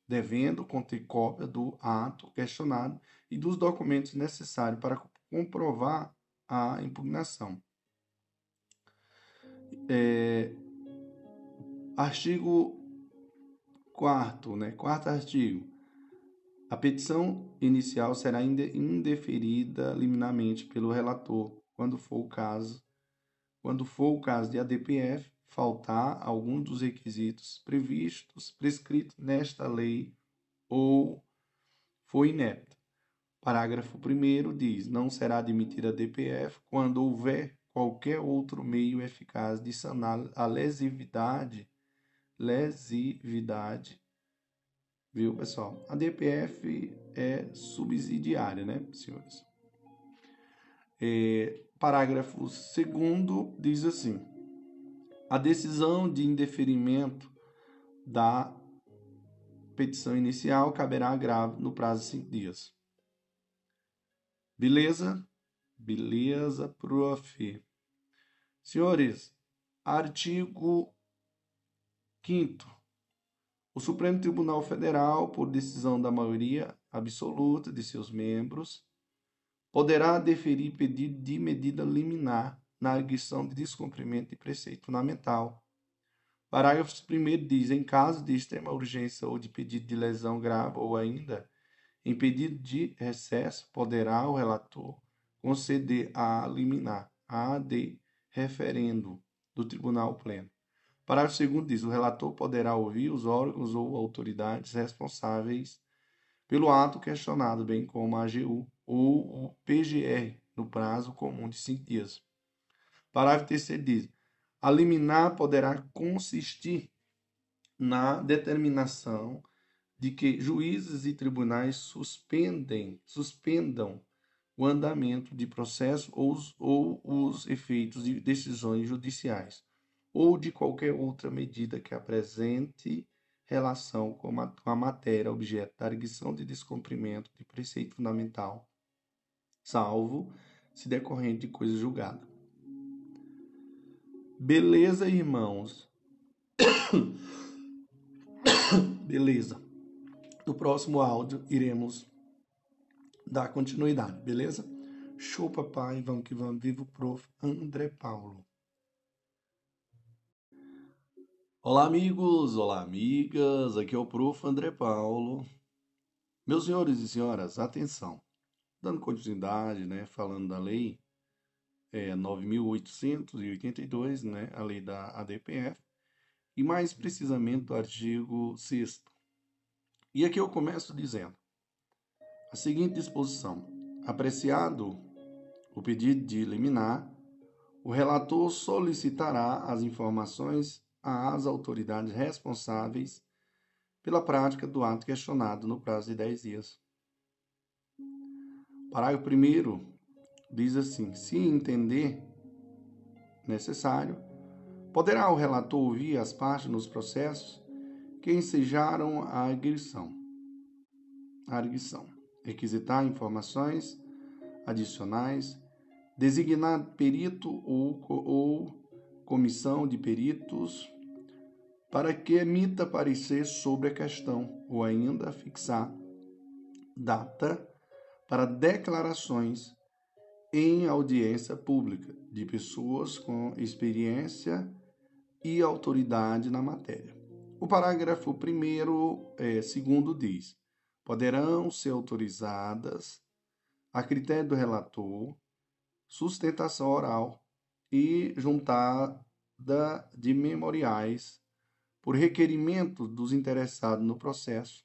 devendo conter cópia do ato questionado e dos documentos necessários para comprovar a impugnação. É, artigo 4 né? Quarto artigo. A petição inicial será indeferida liminarmente pelo relator, quando for o caso, quando for o caso de ADPF faltar algum dos requisitos previstos, prescritos nesta lei ou foi inepta. Parágrafo 1 diz: não será admitida a DPF quando houver qualquer outro meio eficaz de sanar a lesividade, lesividade, viu, pessoal? A DPF é subsidiária, né, senhores? É, parágrafo 2 diz assim: a decisão de indeferimento da petição inicial caberá agravo no prazo de cinco dias. Beleza? Beleza, prof. Senhores, artigo 5 O Supremo Tribunal Federal, por decisão da maioria absoluta de seus membros, poderá deferir pedido de medida liminar na arguição de descumprimento de preceito fundamental. Parágrafo 1 diz: em caso de extrema urgência ou de pedido de lesão grave ou ainda em pedido de recesso, poderá o relator conceder a liminar, a de referendo do Tribunal Pleno. Parágrafo 2 diz: o relator poderá ouvir os órgãos ou autoridades responsáveis pelo ato questionado, bem como a AGU ou o PGR, no prazo comum de cinco dias. Parágrafo 3 diz: a liminar poderá consistir na determinação de que juízes e tribunais suspendem, suspendam o andamento de processo ou os, ou os efeitos de decisões judiciais, ou de qualquer outra medida que apresente relação com a, com a matéria objeto da arguição de descumprimento de preceito fundamental, salvo se decorrente de coisa julgada. Beleza, irmãos? Beleza. No próximo áudio iremos dar continuidade, beleza? Show, papai. Vamos que vamos. Viva o prof. André Paulo. Olá, amigos. Olá, amigas. Aqui é o prof. André Paulo. Meus senhores e senhoras, atenção. Dando continuidade, né, falando da lei é, 9.882, né, a lei da ADPF, e mais precisamente do artigo 6 e aqui eu começo dizendo a seguinte disposição: apreciado o pedido de liminar, o relator solicitará as informações às autoridades responsáveis pela prática do ato questionado no prazo de 10 dias. Parágrafo 1 diz assim: se entender necessário, poderá o relator ouvir as partes nos processos que ensejaram a arguição. A arguição. Requisitar informações adicionais, designar perito ou, ou comissão de peritos para que emita parecer sobre a questão ou ainda fixar data para declarações em audiência pública de pessoas com experiência e autoridade na matéria. O parágrafo primeiro, é, segundo diz: poderão ser autorizadas, a critério do relator, sustentação oral e juntada de memoriais por requerimento dos interessados no processo.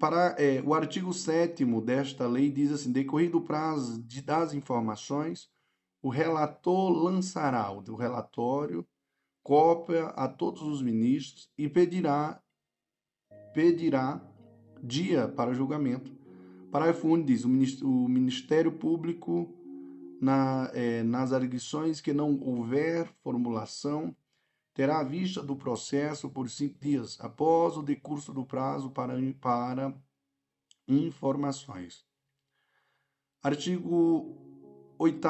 Para, é, o artigo 7 desta lei diz assim: decorrido o prazo de, das informações, o relator lançará o relatório cópia a todos os ministros e pedirá pedirá dia para julgamento. Parágrafo 1 diz: o Ministério Público, na, é, nas arguições que não houver formulação, terá a vista do processo por cinco dias, após o decurso do prazo para, para informações. Artigo 8.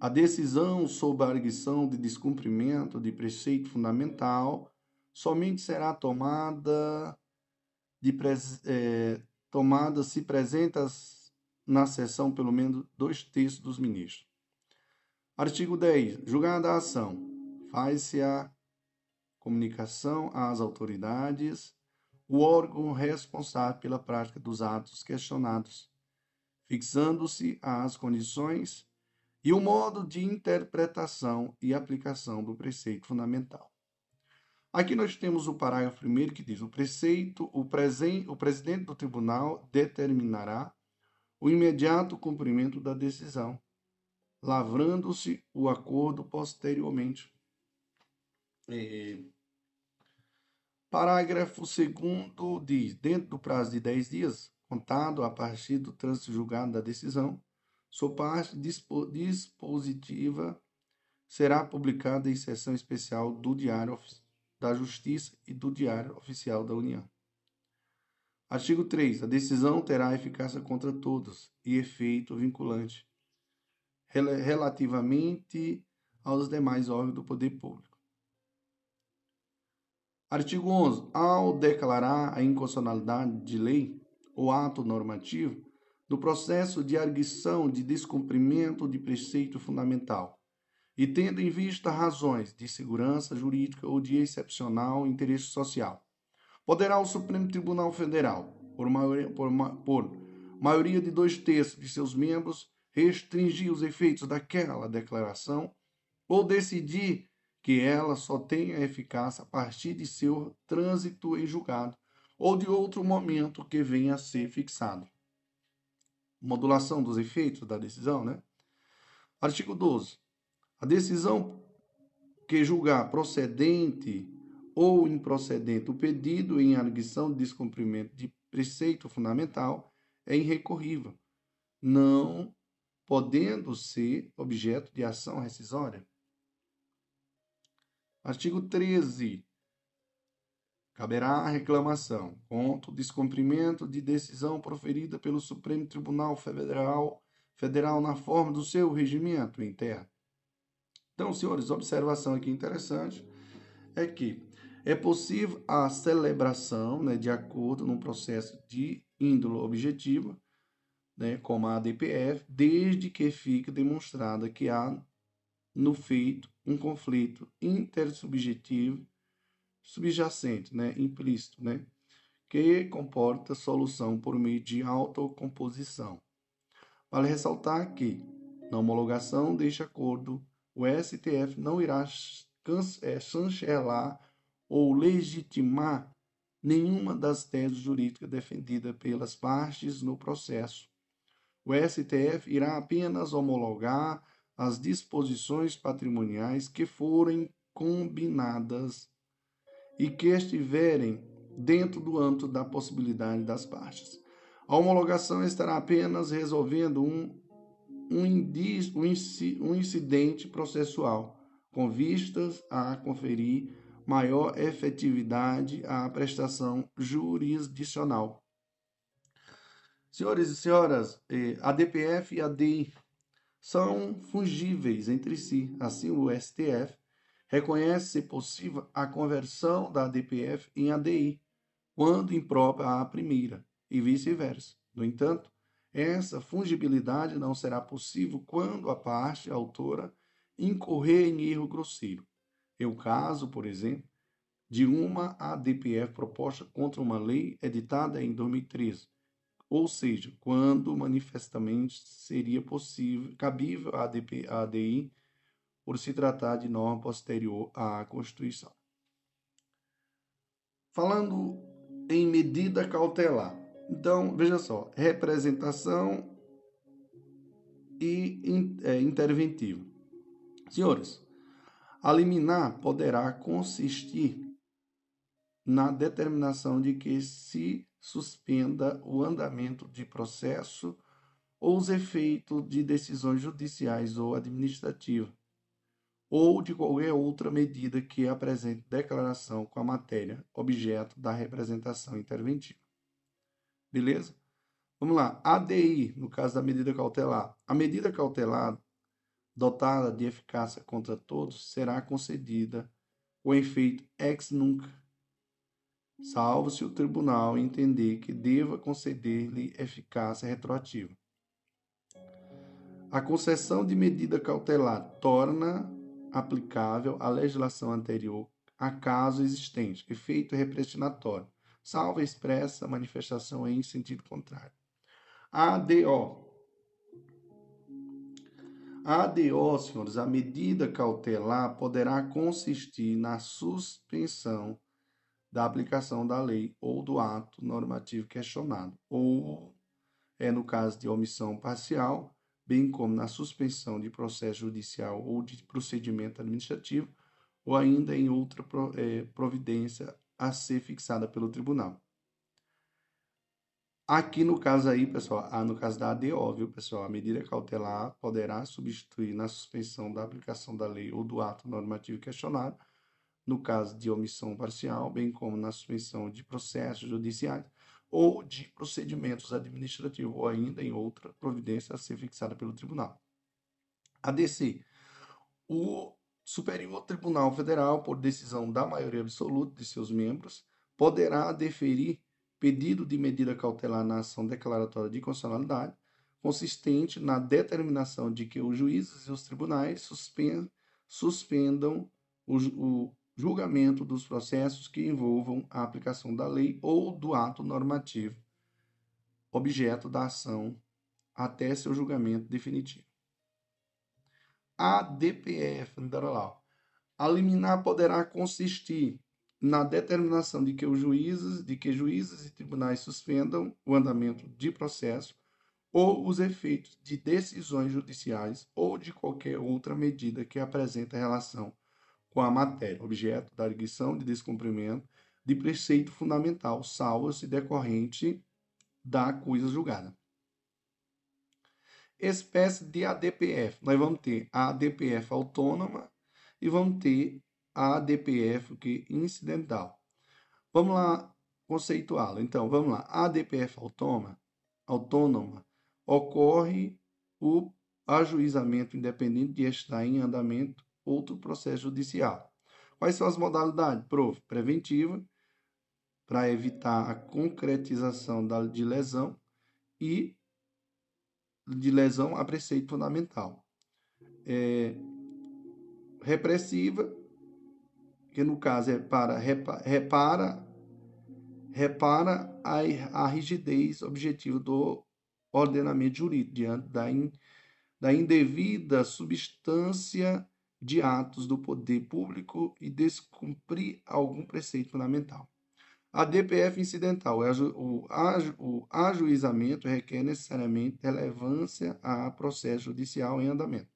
A decisão sobre a arguição de descumprimento de preceito fundamental somente será tomada, de, é, tomada se presentes na sessão pelo menos dois terços dos ministros. Artigo 10. Julgada a ação, faz-se a comunicação às autoridades, o órgão responsável pela prática dos atos questionados, fixando-se as condições e o modo de interpretação e aplicação do preceito fundamental. Aqui nós temos o parágrafo primeiro que diz: o preceito, o, presen, o presidente do tribunal determinará o imediato cumprimento da decisão, lavrando-se o acordo posteriormente. É... Parágrafo 2 diz: dentro do prazo de 10 dias, contado a partir do trânsito julgado da decisão, sua parte dispositiva será publicada em sessão especial do Diário da Justiça e do Diário Oficial da União. Artigo 3. A decisão terá eficácia contra todos e efeito vinculante relativamente aos demais órgãos do poder público. Artigo 11. Ao declarar a inconstitucionalidade de lei ou ato normativo, do processo de arguição de descumprimento de preceito fundamental, e tendo em vista razões de segurança jurídica ou de excepcional interesse social. Poderá o Supremo Tribunal Federal, por maioria, por, por maioria de dois terços de seus membros, restringir os efeitos daquela declaração ou decidir que ela só tenha eficácia a partir de seu trânsito em julgado ou de outro momento que venha a ser fixado. Modulação dos efeitos da decisão, né? Artigo 12. A decisão que julgar procedente ou improcedente o pedido em arguição de descumprimento de preceito fundamental é irrecorrível, não podendo ser objeto de ação rescisória. Artigo 13. Caberá a reclamação contra o descumprimento de decisão proferida pelo Supremo Tribunal Federal, Federal na forma do seu regimento interno então, senhores, observação aqui interessante é que é possível a celebração né, de acordo num processo de índole objetiva, né, como a ADPF, desde que fique demonstrada que há no feito um conflito intersubjetivo subjacente, né, implícito, né, que comporta solução por meio de autocomposição. Vale ressaltar que, na homologação deste acordo, o STF não irá é, chancelar ou legitimar nenhuma das teses jurídicas defendidas pelas partes no processo. O STF irá apenas homologar as disposições patrimoniais que forem combinadas e que estiverem dentro do âmbito da possibilidade das partes. A homologação estará apenas resolvendo um um, um incidente processual, com vistas a conferir maior efetividade à prestação jurisdicional. Senhores e senhoras, eh, a DPF e a DI são fungíveis entre si. Assim, o STF reconhece possível a conversão da DPF em ADI, quando imprópria à primeira, e vice-versa. No entanto, essa fungibilidade não será possível quando a parte a autora incorrer em erro grosseiro. É o caso, por exemplo, de uma ADPF proposta contra uma lei editada em 2013, ou seja, quando manifestamente seria possível, cabível a, a ADI por se tratar de norma posterior à Constituição. Falando em medida cautelar, então, veja só, representação e é, interventivo. Senhores, a liminar poderá consistir na determinação de que se suspenda o andamento de processo ou os efeitos de decisões judiciais ou administrativas, ou de qualquer outra medida que apresente declaração com a matéria objeto da representação interventiva. Beleza? Vamos lá. ADI, no caso da medida cautelar. A medida cautelar dotada de eficácia contra todos será concedida com efeito ex nunc, salvo se o tribunal entender que deva conceder-lhe eficácia retroativa. A concessão de medida cautelar torna aplicável a legislação anterior a caso existente, efeito repressinatório, salvo expressa manifestação em sentido contrário. ADO. ADO, senhores, a medida cautelar poderá consistir na suspensão da aplicação da lei ou do ato normativo questionado, ou é no caso de omissão parcial, bem como na suspensão de processo judicial ou de procedimento administrativo, ou ainda em outra é, providência a ser fixada pelo tribunal. Aqui no caso aí, pessoal, ah, no caso da ADO, viu, pessoal, a medida cautelar poderá substituir na suspensão da aplicação da lei ou do ato normativo questionado, no caso de omissão parcial, bem como na suspensão de processos judiciais ou de procedimentos administrativos, ou ainda em outra providência a ser fixada pelo tribunal. ADC. O Superior Tribunal Federal, por decisão da maioria absoluta de seus membros, poderá deferir pedido de medida cautelar na ação declaratória de constitucionalidade, consistente na determinação de que os juízes e os tribunais suspendam o, o julgamento dos processos que envolvam a aplicação da lei ou do ato normativo, objeto da ação, até seu julgamento definitivo. A DPF, a liminar poderá consistir na determinação de que os juízes, de que juízes e tribunais suspendam o andamento de processo ou os efeitos de decisões judiciais ou de qualquer outra medida que apresenta relação com a matéria, objeto da arguição de descumprimento de preceito fundamental, salvo-se decorrente da coisa julgada. Espécie de ADPF. Nós vamos ter a ADPF autônoma e vamos ter a ADPF que incidental. Vamos lá conceituá-lo. Então, vamos lá. A ADPF autônoma, autônoma ocorre o ajuizamento independente de estar em andamento outro processo judicial. Quais são as modalidades? Prof. Preventiva, para evitar a concretização da, de lesão e de lesão a preceito fundamental. É, repressiva, que no caso é para repara repara a, a rigidez objetiva do ordenamento jurídico diante da, in, da indevida substância de atos do poder público e descumprir algum preceito fundamental. A DPF incidental, o, o ajuizamento requer necessariamente relevância a processo judicial em andamento.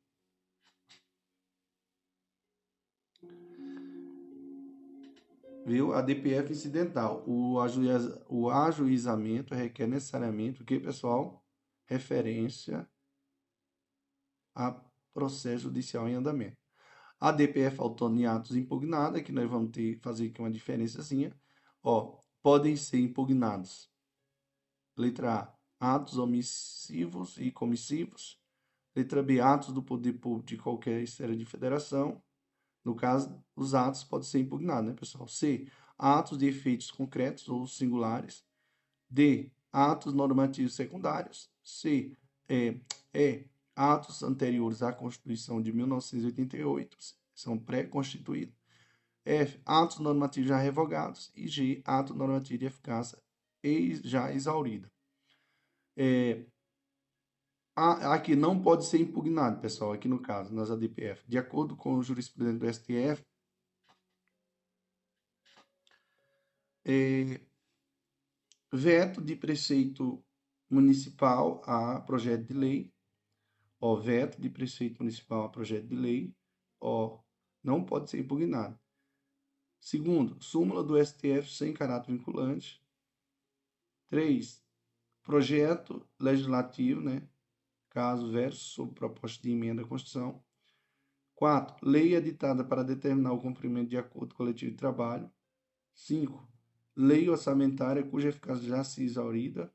Viu? A DPF incidental, o, ajuiz, o ajuizamento requer necessariamente o que, pessoal? Referência a processo judicial em andamento. A DPF autônoma em atos impugnados, que nós vamos ter fazer aqui uma diferençazinha, ó, podem ser impugnados. Letra A, atos omissivos e comissivos. Letra B, atos do poder público de qualquer esfera de federação. No caso, os atos podem ser impugnados, né, pessoal? C, atos de efeitos concretos ou singulares. D, atos normativos secundários. C, é, é atos anteriores à Constituição de 1988, são pré-constituídos. F. Atos normativos já revogados. E G. Ato normativo de eficácia já exaurida. É, aqui não pode ser impugnado, pessoal, aqui no caso, nas ADPF. De acordo com o jurisprudente do STF, é, veto de preceito municipal a projeto de lei ó, veto de preceito municipal a projeto de lei, ó, não pode ser impugnado. Segundo, súmula do STF sem caráter vinculante. Três, projeto legislativo, né? Caso verso sobre proposta de emenda à Constituição. Quatro, lei editada para determinar o cumprimento de acordo coletivo de trabalho. Cinco, lei orçamentária cuja eficácia já se exaurida.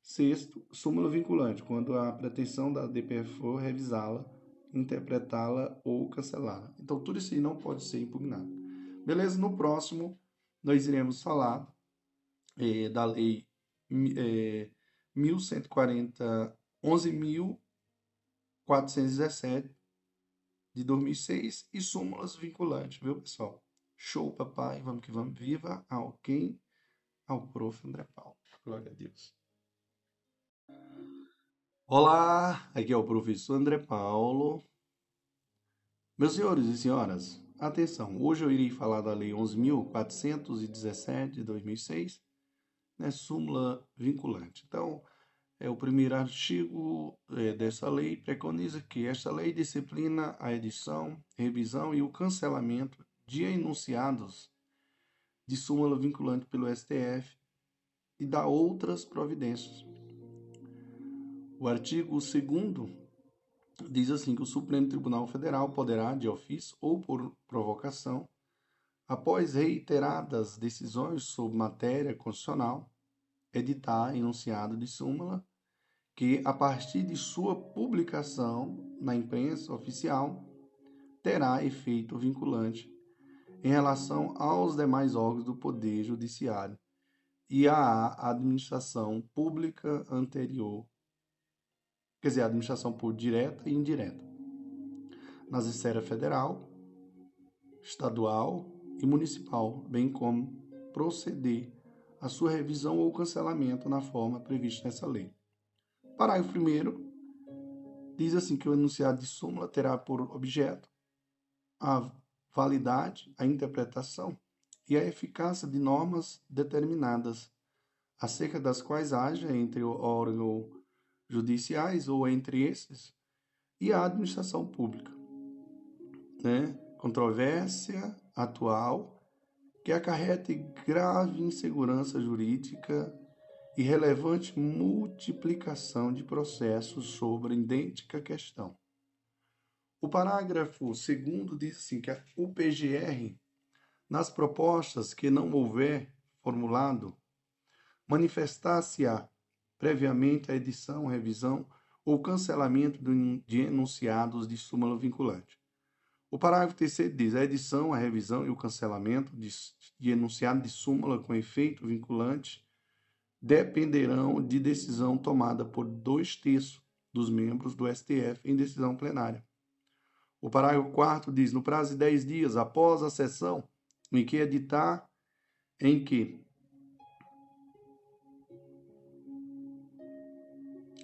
Sexto, súmula vinculante, quando a pretensão da DPF for revisá-la, interpretá-la ou cancelá-la. Então, tudo isso aí não pode ser impugnado. Beleza? No próximo, nós iremos falar é, da lei é, 1140, 11.417 de 2006 e súmulas vinculantes, viu, pessoal? Show, papai. Vamos que vamos. Viva ao quem? Ao prof. André Paulo. Glória a Deus. Olá, aqui é o professor André Paulo. Meus senhores e senhoras, atenção, hoje eu irei falar da Lei 11.417 de 2006, né, súmula vinculante. Então, é o primeiro artigo é, dessa lei preconiza que esta lei disciplina a edição, revisão e o cancelamento de enunciados de súmula vinculante pelo STF e dá outras providências o artigo 2 diz assim que o Supremo Tribunal Federal poderá, de ofício ou por provocação, após reiteradas decisões sobre matéria constitucional, editar enunciado de súmula que, a partir de sua publicação na imprensa oficial, terá efeito vinculante em relação aos demais órgãos do Poder Judiciário e à administração pública anterior quer dizer, administração por direta e indireta. nas esferas federal, estadual e municipal, bem como proceder à sua revisão ou cancelamento na forma prevista nessa lei. Parágrafo 1 diz assim que o enunciado de súmula terá por objeto a validade, a interpretação e a eficácia de normas determinadas, acerca das quais haja entre órgãos judiciais ou entre esses e a administração pública. Né? Controvérsia atual que acarrete grave insegurança jurídica e relevante multiplicação de processos sobre idêntica questão. O parágrafo 2 diz assim que o PGR, nas propostas que não houver formulado, manifestar-se-á previamente a edição, revisão ou cancelamento de enunciados de súmula vinculante. O parágrafo 3 diz: a edição, a revisão e o cancelamento de, de enunciado de súmula com efeito vinculante dependerão de decisão tomada por dois terços dos membros do STF em decisão plenária. O parágrafo 4 diz: no prazo de 10 dias após a sessão em que editar, em que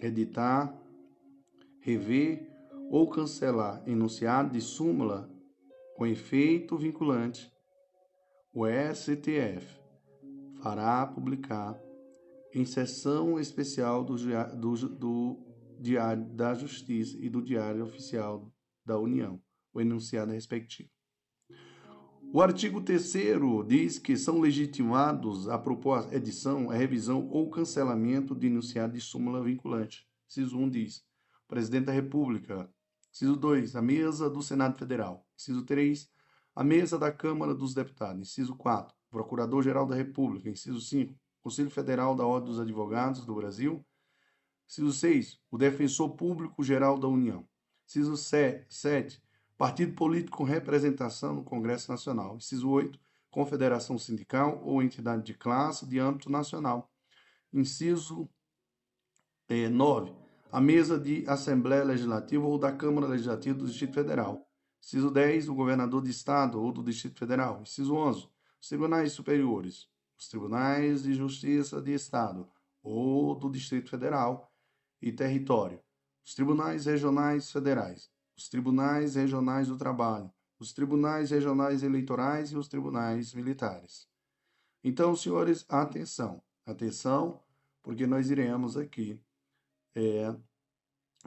editar, rever ou cancelar enunciado de súmula com efeito vinculante, o STF fará publicar em sessão especial do, do, do Diário da Justiça e do Diário Oficial da União, o enunciado respectivo. O artigo 3 diz que são legitimados a proposta, edição, a revisão ou cancelamento de enunciado de súmula vinculante. Ciso 1 diz: Presidente da República. Ciso 2, a mesa do Senado Federal. Ciso 3, a mesa da Câmara dos Deputados. Inciso 4, Procurador-Geral da República. Inciso 5, Conselho Federal da Ordem dos Advogados do Brasil. Inciso 6, o Defensor Público Geral da União. Inciso 7, Partido político com representação no Congresso Nacional. Inciso 8, confederação sindical ou entidade de classe de âmbito nacional. Inciso é, 9, a mesa de Assembleia Legislativa ou da Câmara Legislativa do Distrito Federal. Inciso 10, o governador de Estado ou do Distrito Federal. Inciso 11, os tribunais superiores os tribunais de justiça de Estado ou do Distrito Federal e território, os tribunais regionais federais, os tribunais regionais do trabalho, os tribunais regionais eleitorais e os tribunais militares. Então, senhores, atenção, atenção, porque nós iremos aqui é,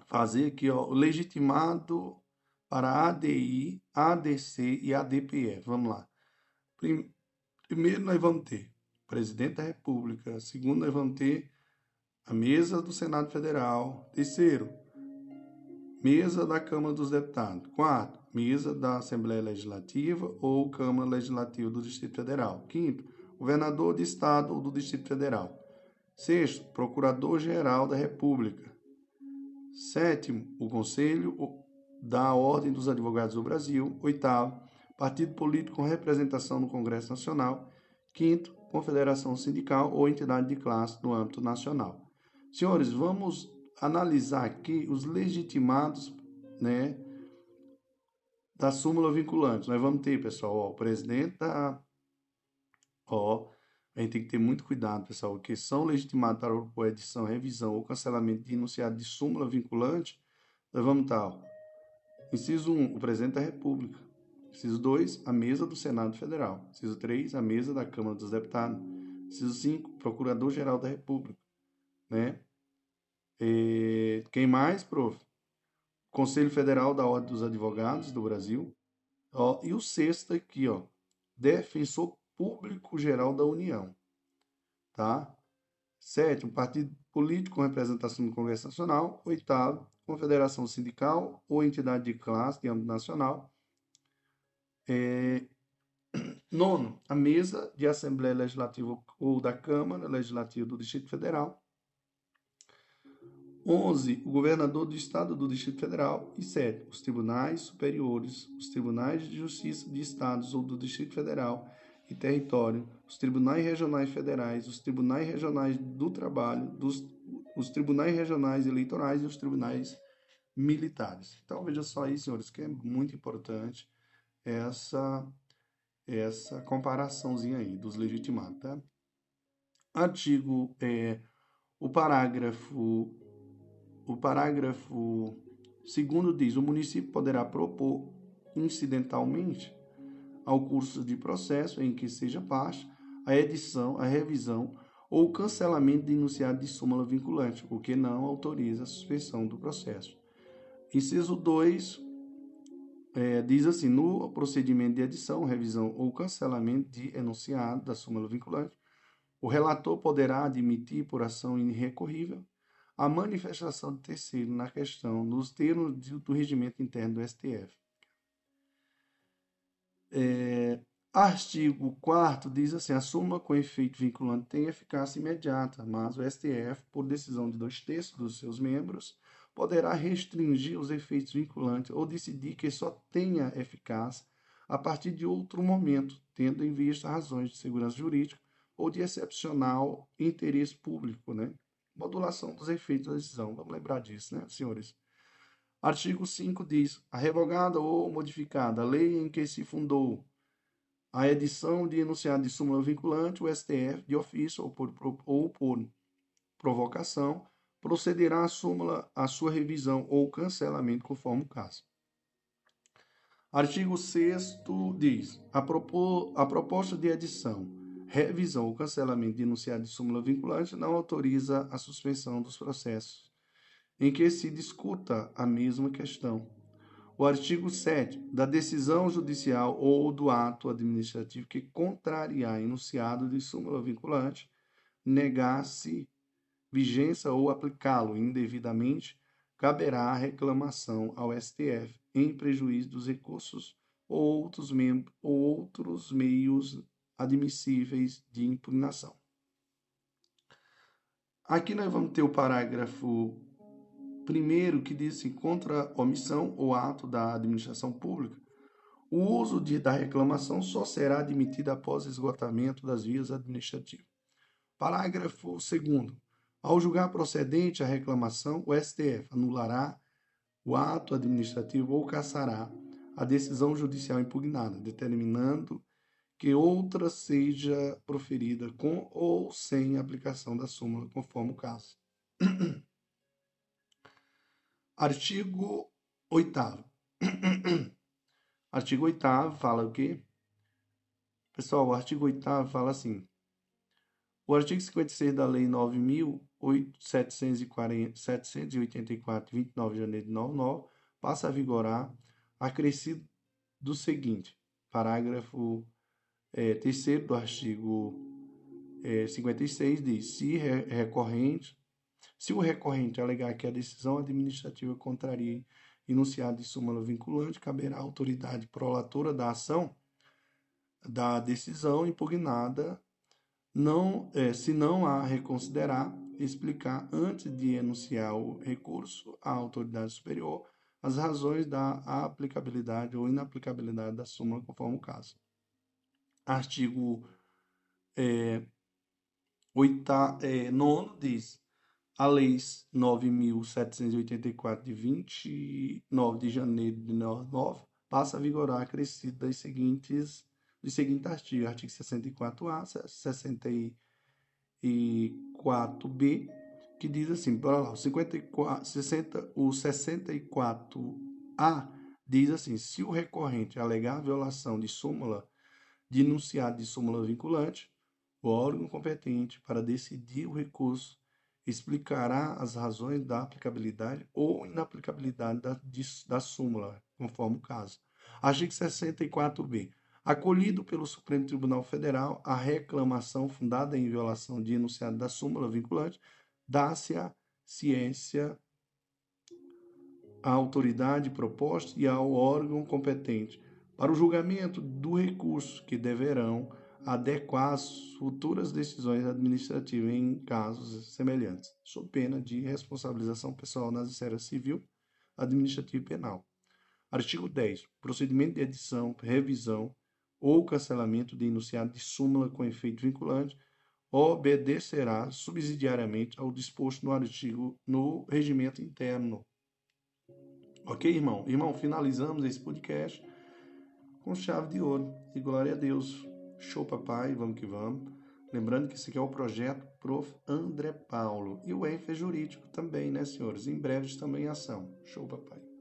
fazer aqui ó, o legitimado para ADI, ADC e ADPE. Vamos lá. Primeiro nós vamos ter presidente da República. Segundo, nós vamos ter a mesa do Senado Federal. Terceiro, mesa da Câmara dos Deputados. Quarto, mesa da Assembleia Legislativa ou Câmara Legislativa do Distrito Federal. Quinto, governador de Estado ou do Distrito Federal. Sexto, Procurador-Geral da República. Sétimo, o Conselho da Ordem dos Advogados do Brasil. Oitavo, partido político com representação no Congresso Nacional. Quinto, confederação sindical ou entidade de classe no âmbito nacional. Senhores, vamos analisar aqui os legitimados, né, da súmula vinculante. Nós vamos ter, pessoal, ó, o presidente da ó, a gente tem que ter muito cuidado, pessoal, que são legitimados para a edição, revisão ou cancelamento de enunciado de súmula vinculante. Nós vamos estar, ó, inciso 1, o presidente da República. Inciso 2, a mesa do Senado Federal. Inciso 3, a mesa da Câmara dos Deputados. Inciso 5, Procurador-Geral da República. Né? Quem mais, prof? Conselho Federal da Ordem dos Advogados do Brasil. Ó, e o sexto aqui, ó, Defensor Público Geral da União. Tá? Sétimo, Partido Político com representação no Congresso Nacional. Oitavo, Confederação Sindical ou entidade de classe de âmbito nacional. É, nono, a mesa de Assembleia Legislativa ou da Câmara Legislativa do Distrito Federal. 11. O governador do Estado do Distrito Federal. E 7. Os tribunais superiores, os tribunais de justiça de estados ou do Distrito Federal e território, os tribunais regionais federais, os tribunais regionais do trabalho, dos, os tribunais regionais eleitorais e os tribunais militares. Então veja só aí, senhores, que é muito importante essa essa comparaçãozinha aí dos legitimados, tá? Artigo é o parágrafo o parágrafo segundo diz: o município poderá propor incidentalmente ao curso de processo em que seja parte a edição, a revisão ou cancelamento de enunciado de súmula vinculante, o que não autoriza a suspensão do processo. Inciso 2 é, diz assim: no procedimento de edição, revisão ou cancelamento de enunciado da súmula vinculante, o relator poderá admitir por ação irrecorrível a manifestação de terceiro na questão nos termos do regimento interno do STF. É, artigo 4 diz assim: a súmula com efeito vinculante tem eficácia imediata, mas o STF, por decisão de dois terços dos seus membros, poderá restringir os efeitos vinculantes ou decidir que só tenha eficácia a partir de outro momento, tendo em vista razões de segurança jurídica ou de excepcional interesse público, né? Modulação dos efeitos da decisão. Vamos lembrar disso, né, senhores? Artigo 5 diz: a revogada ou modificada a lei em que se fundou a edição de enunciado de súmula vinculante, o STF, de ofício ou por, ou por provocação, procederá a súmula a sua revisão ou cancelamento conforme o caso. Artigo 6 diz: a, a proposta de edição, revisão ou cancelamento de enunciado de súmula vinculante não autoriza a suspensão dos processos em que se discuta a mesma questão. O artigo 7 da decisão judicial ou do ato administrativo que contrariar enunciado de súmula vinculante, negar-se vigência ou aplicá-lo indevidamente, caberá reclamação ao STF em prejuízo dos recursos ou outros, ou outros meios admissíveis de impugnação. Aqui nós vamos ter o parágrafo primeiro que diz assim, contra omissão ou ato da administração pública, o uso de, da reclamação só será admitido após esgotamento das vias administrativas. Parágrafo 2 ao julgar procedente a reclamação, o STF anulará o ato administrativo ou cassará a decisão judicial impugnada, determinando que outra seja proferida com ou sem aplicação da súmula, conforme o caso. Artigo 8 Artigo 8 fala o quê? Pessoal, o artigo 8 fala assim: o artigo 56 da Lei 9.784, 29 de janeiro de 99, passa a vigorar acrescido do seguinte, parágrafo é, terceiro do artigo é, 56 diz, se recorrente, se o recorrente alegar que a decisão administrativa contraria enunciado de súmula vinculante, caberá à autoridade prolatora da ação da decisão impugnada não, é, se não a reconsiderar, explicar antes de enunciar o recurso à autoridade superior as razões da aplicabilidade ou inaplicabilidade da súmula conforme o caso. Artigo é, 8, é, nono diz a Lei 9.784 de 29 de janeiro de 1999 passa a vigorar acrescida das seguintes do seguinte artigo, artigo 64A, 64B, que diz assim, para lá, o, 54, 60, o 64A diz assim, se o recorrente alegar violação de súmula, de enunciado de súmula vinculante, o órgão competente para decidir o recurso explicará as razões da aplicabilidade ou inaplicabilidade da, da súmula, conforme o caso. Artigo 64b acolhido pelo Supremo Tribunal Federal a reclamação fundada em violação de enunciado da súmula vinculante, dá-se a ciência à autoridade proposta e ao órgão competente para o julgamento do recurso que deverão adequar as futuras decisões administrativas em casos semelhantes, sob pena de responsabilização pessoal nas esferas civil, administrativa e penal. Artigo 10. Procedimento de edição, revisão, ou cancelamento de enunciado de súmula com efeito vinculante obedecerá subsidiariamente ao disposto no artigo no regimento interno. Ok, irmão? Irmão, finalizamos esse podcast com chave de ouro. E glória a Deus. Show, papai. Vamos que vamos. Lembrando que esse aqui é o projeto Prof. André Paulo. E o ENF é jurídico também, né, senhores? Em breve também em ação. Show, papai.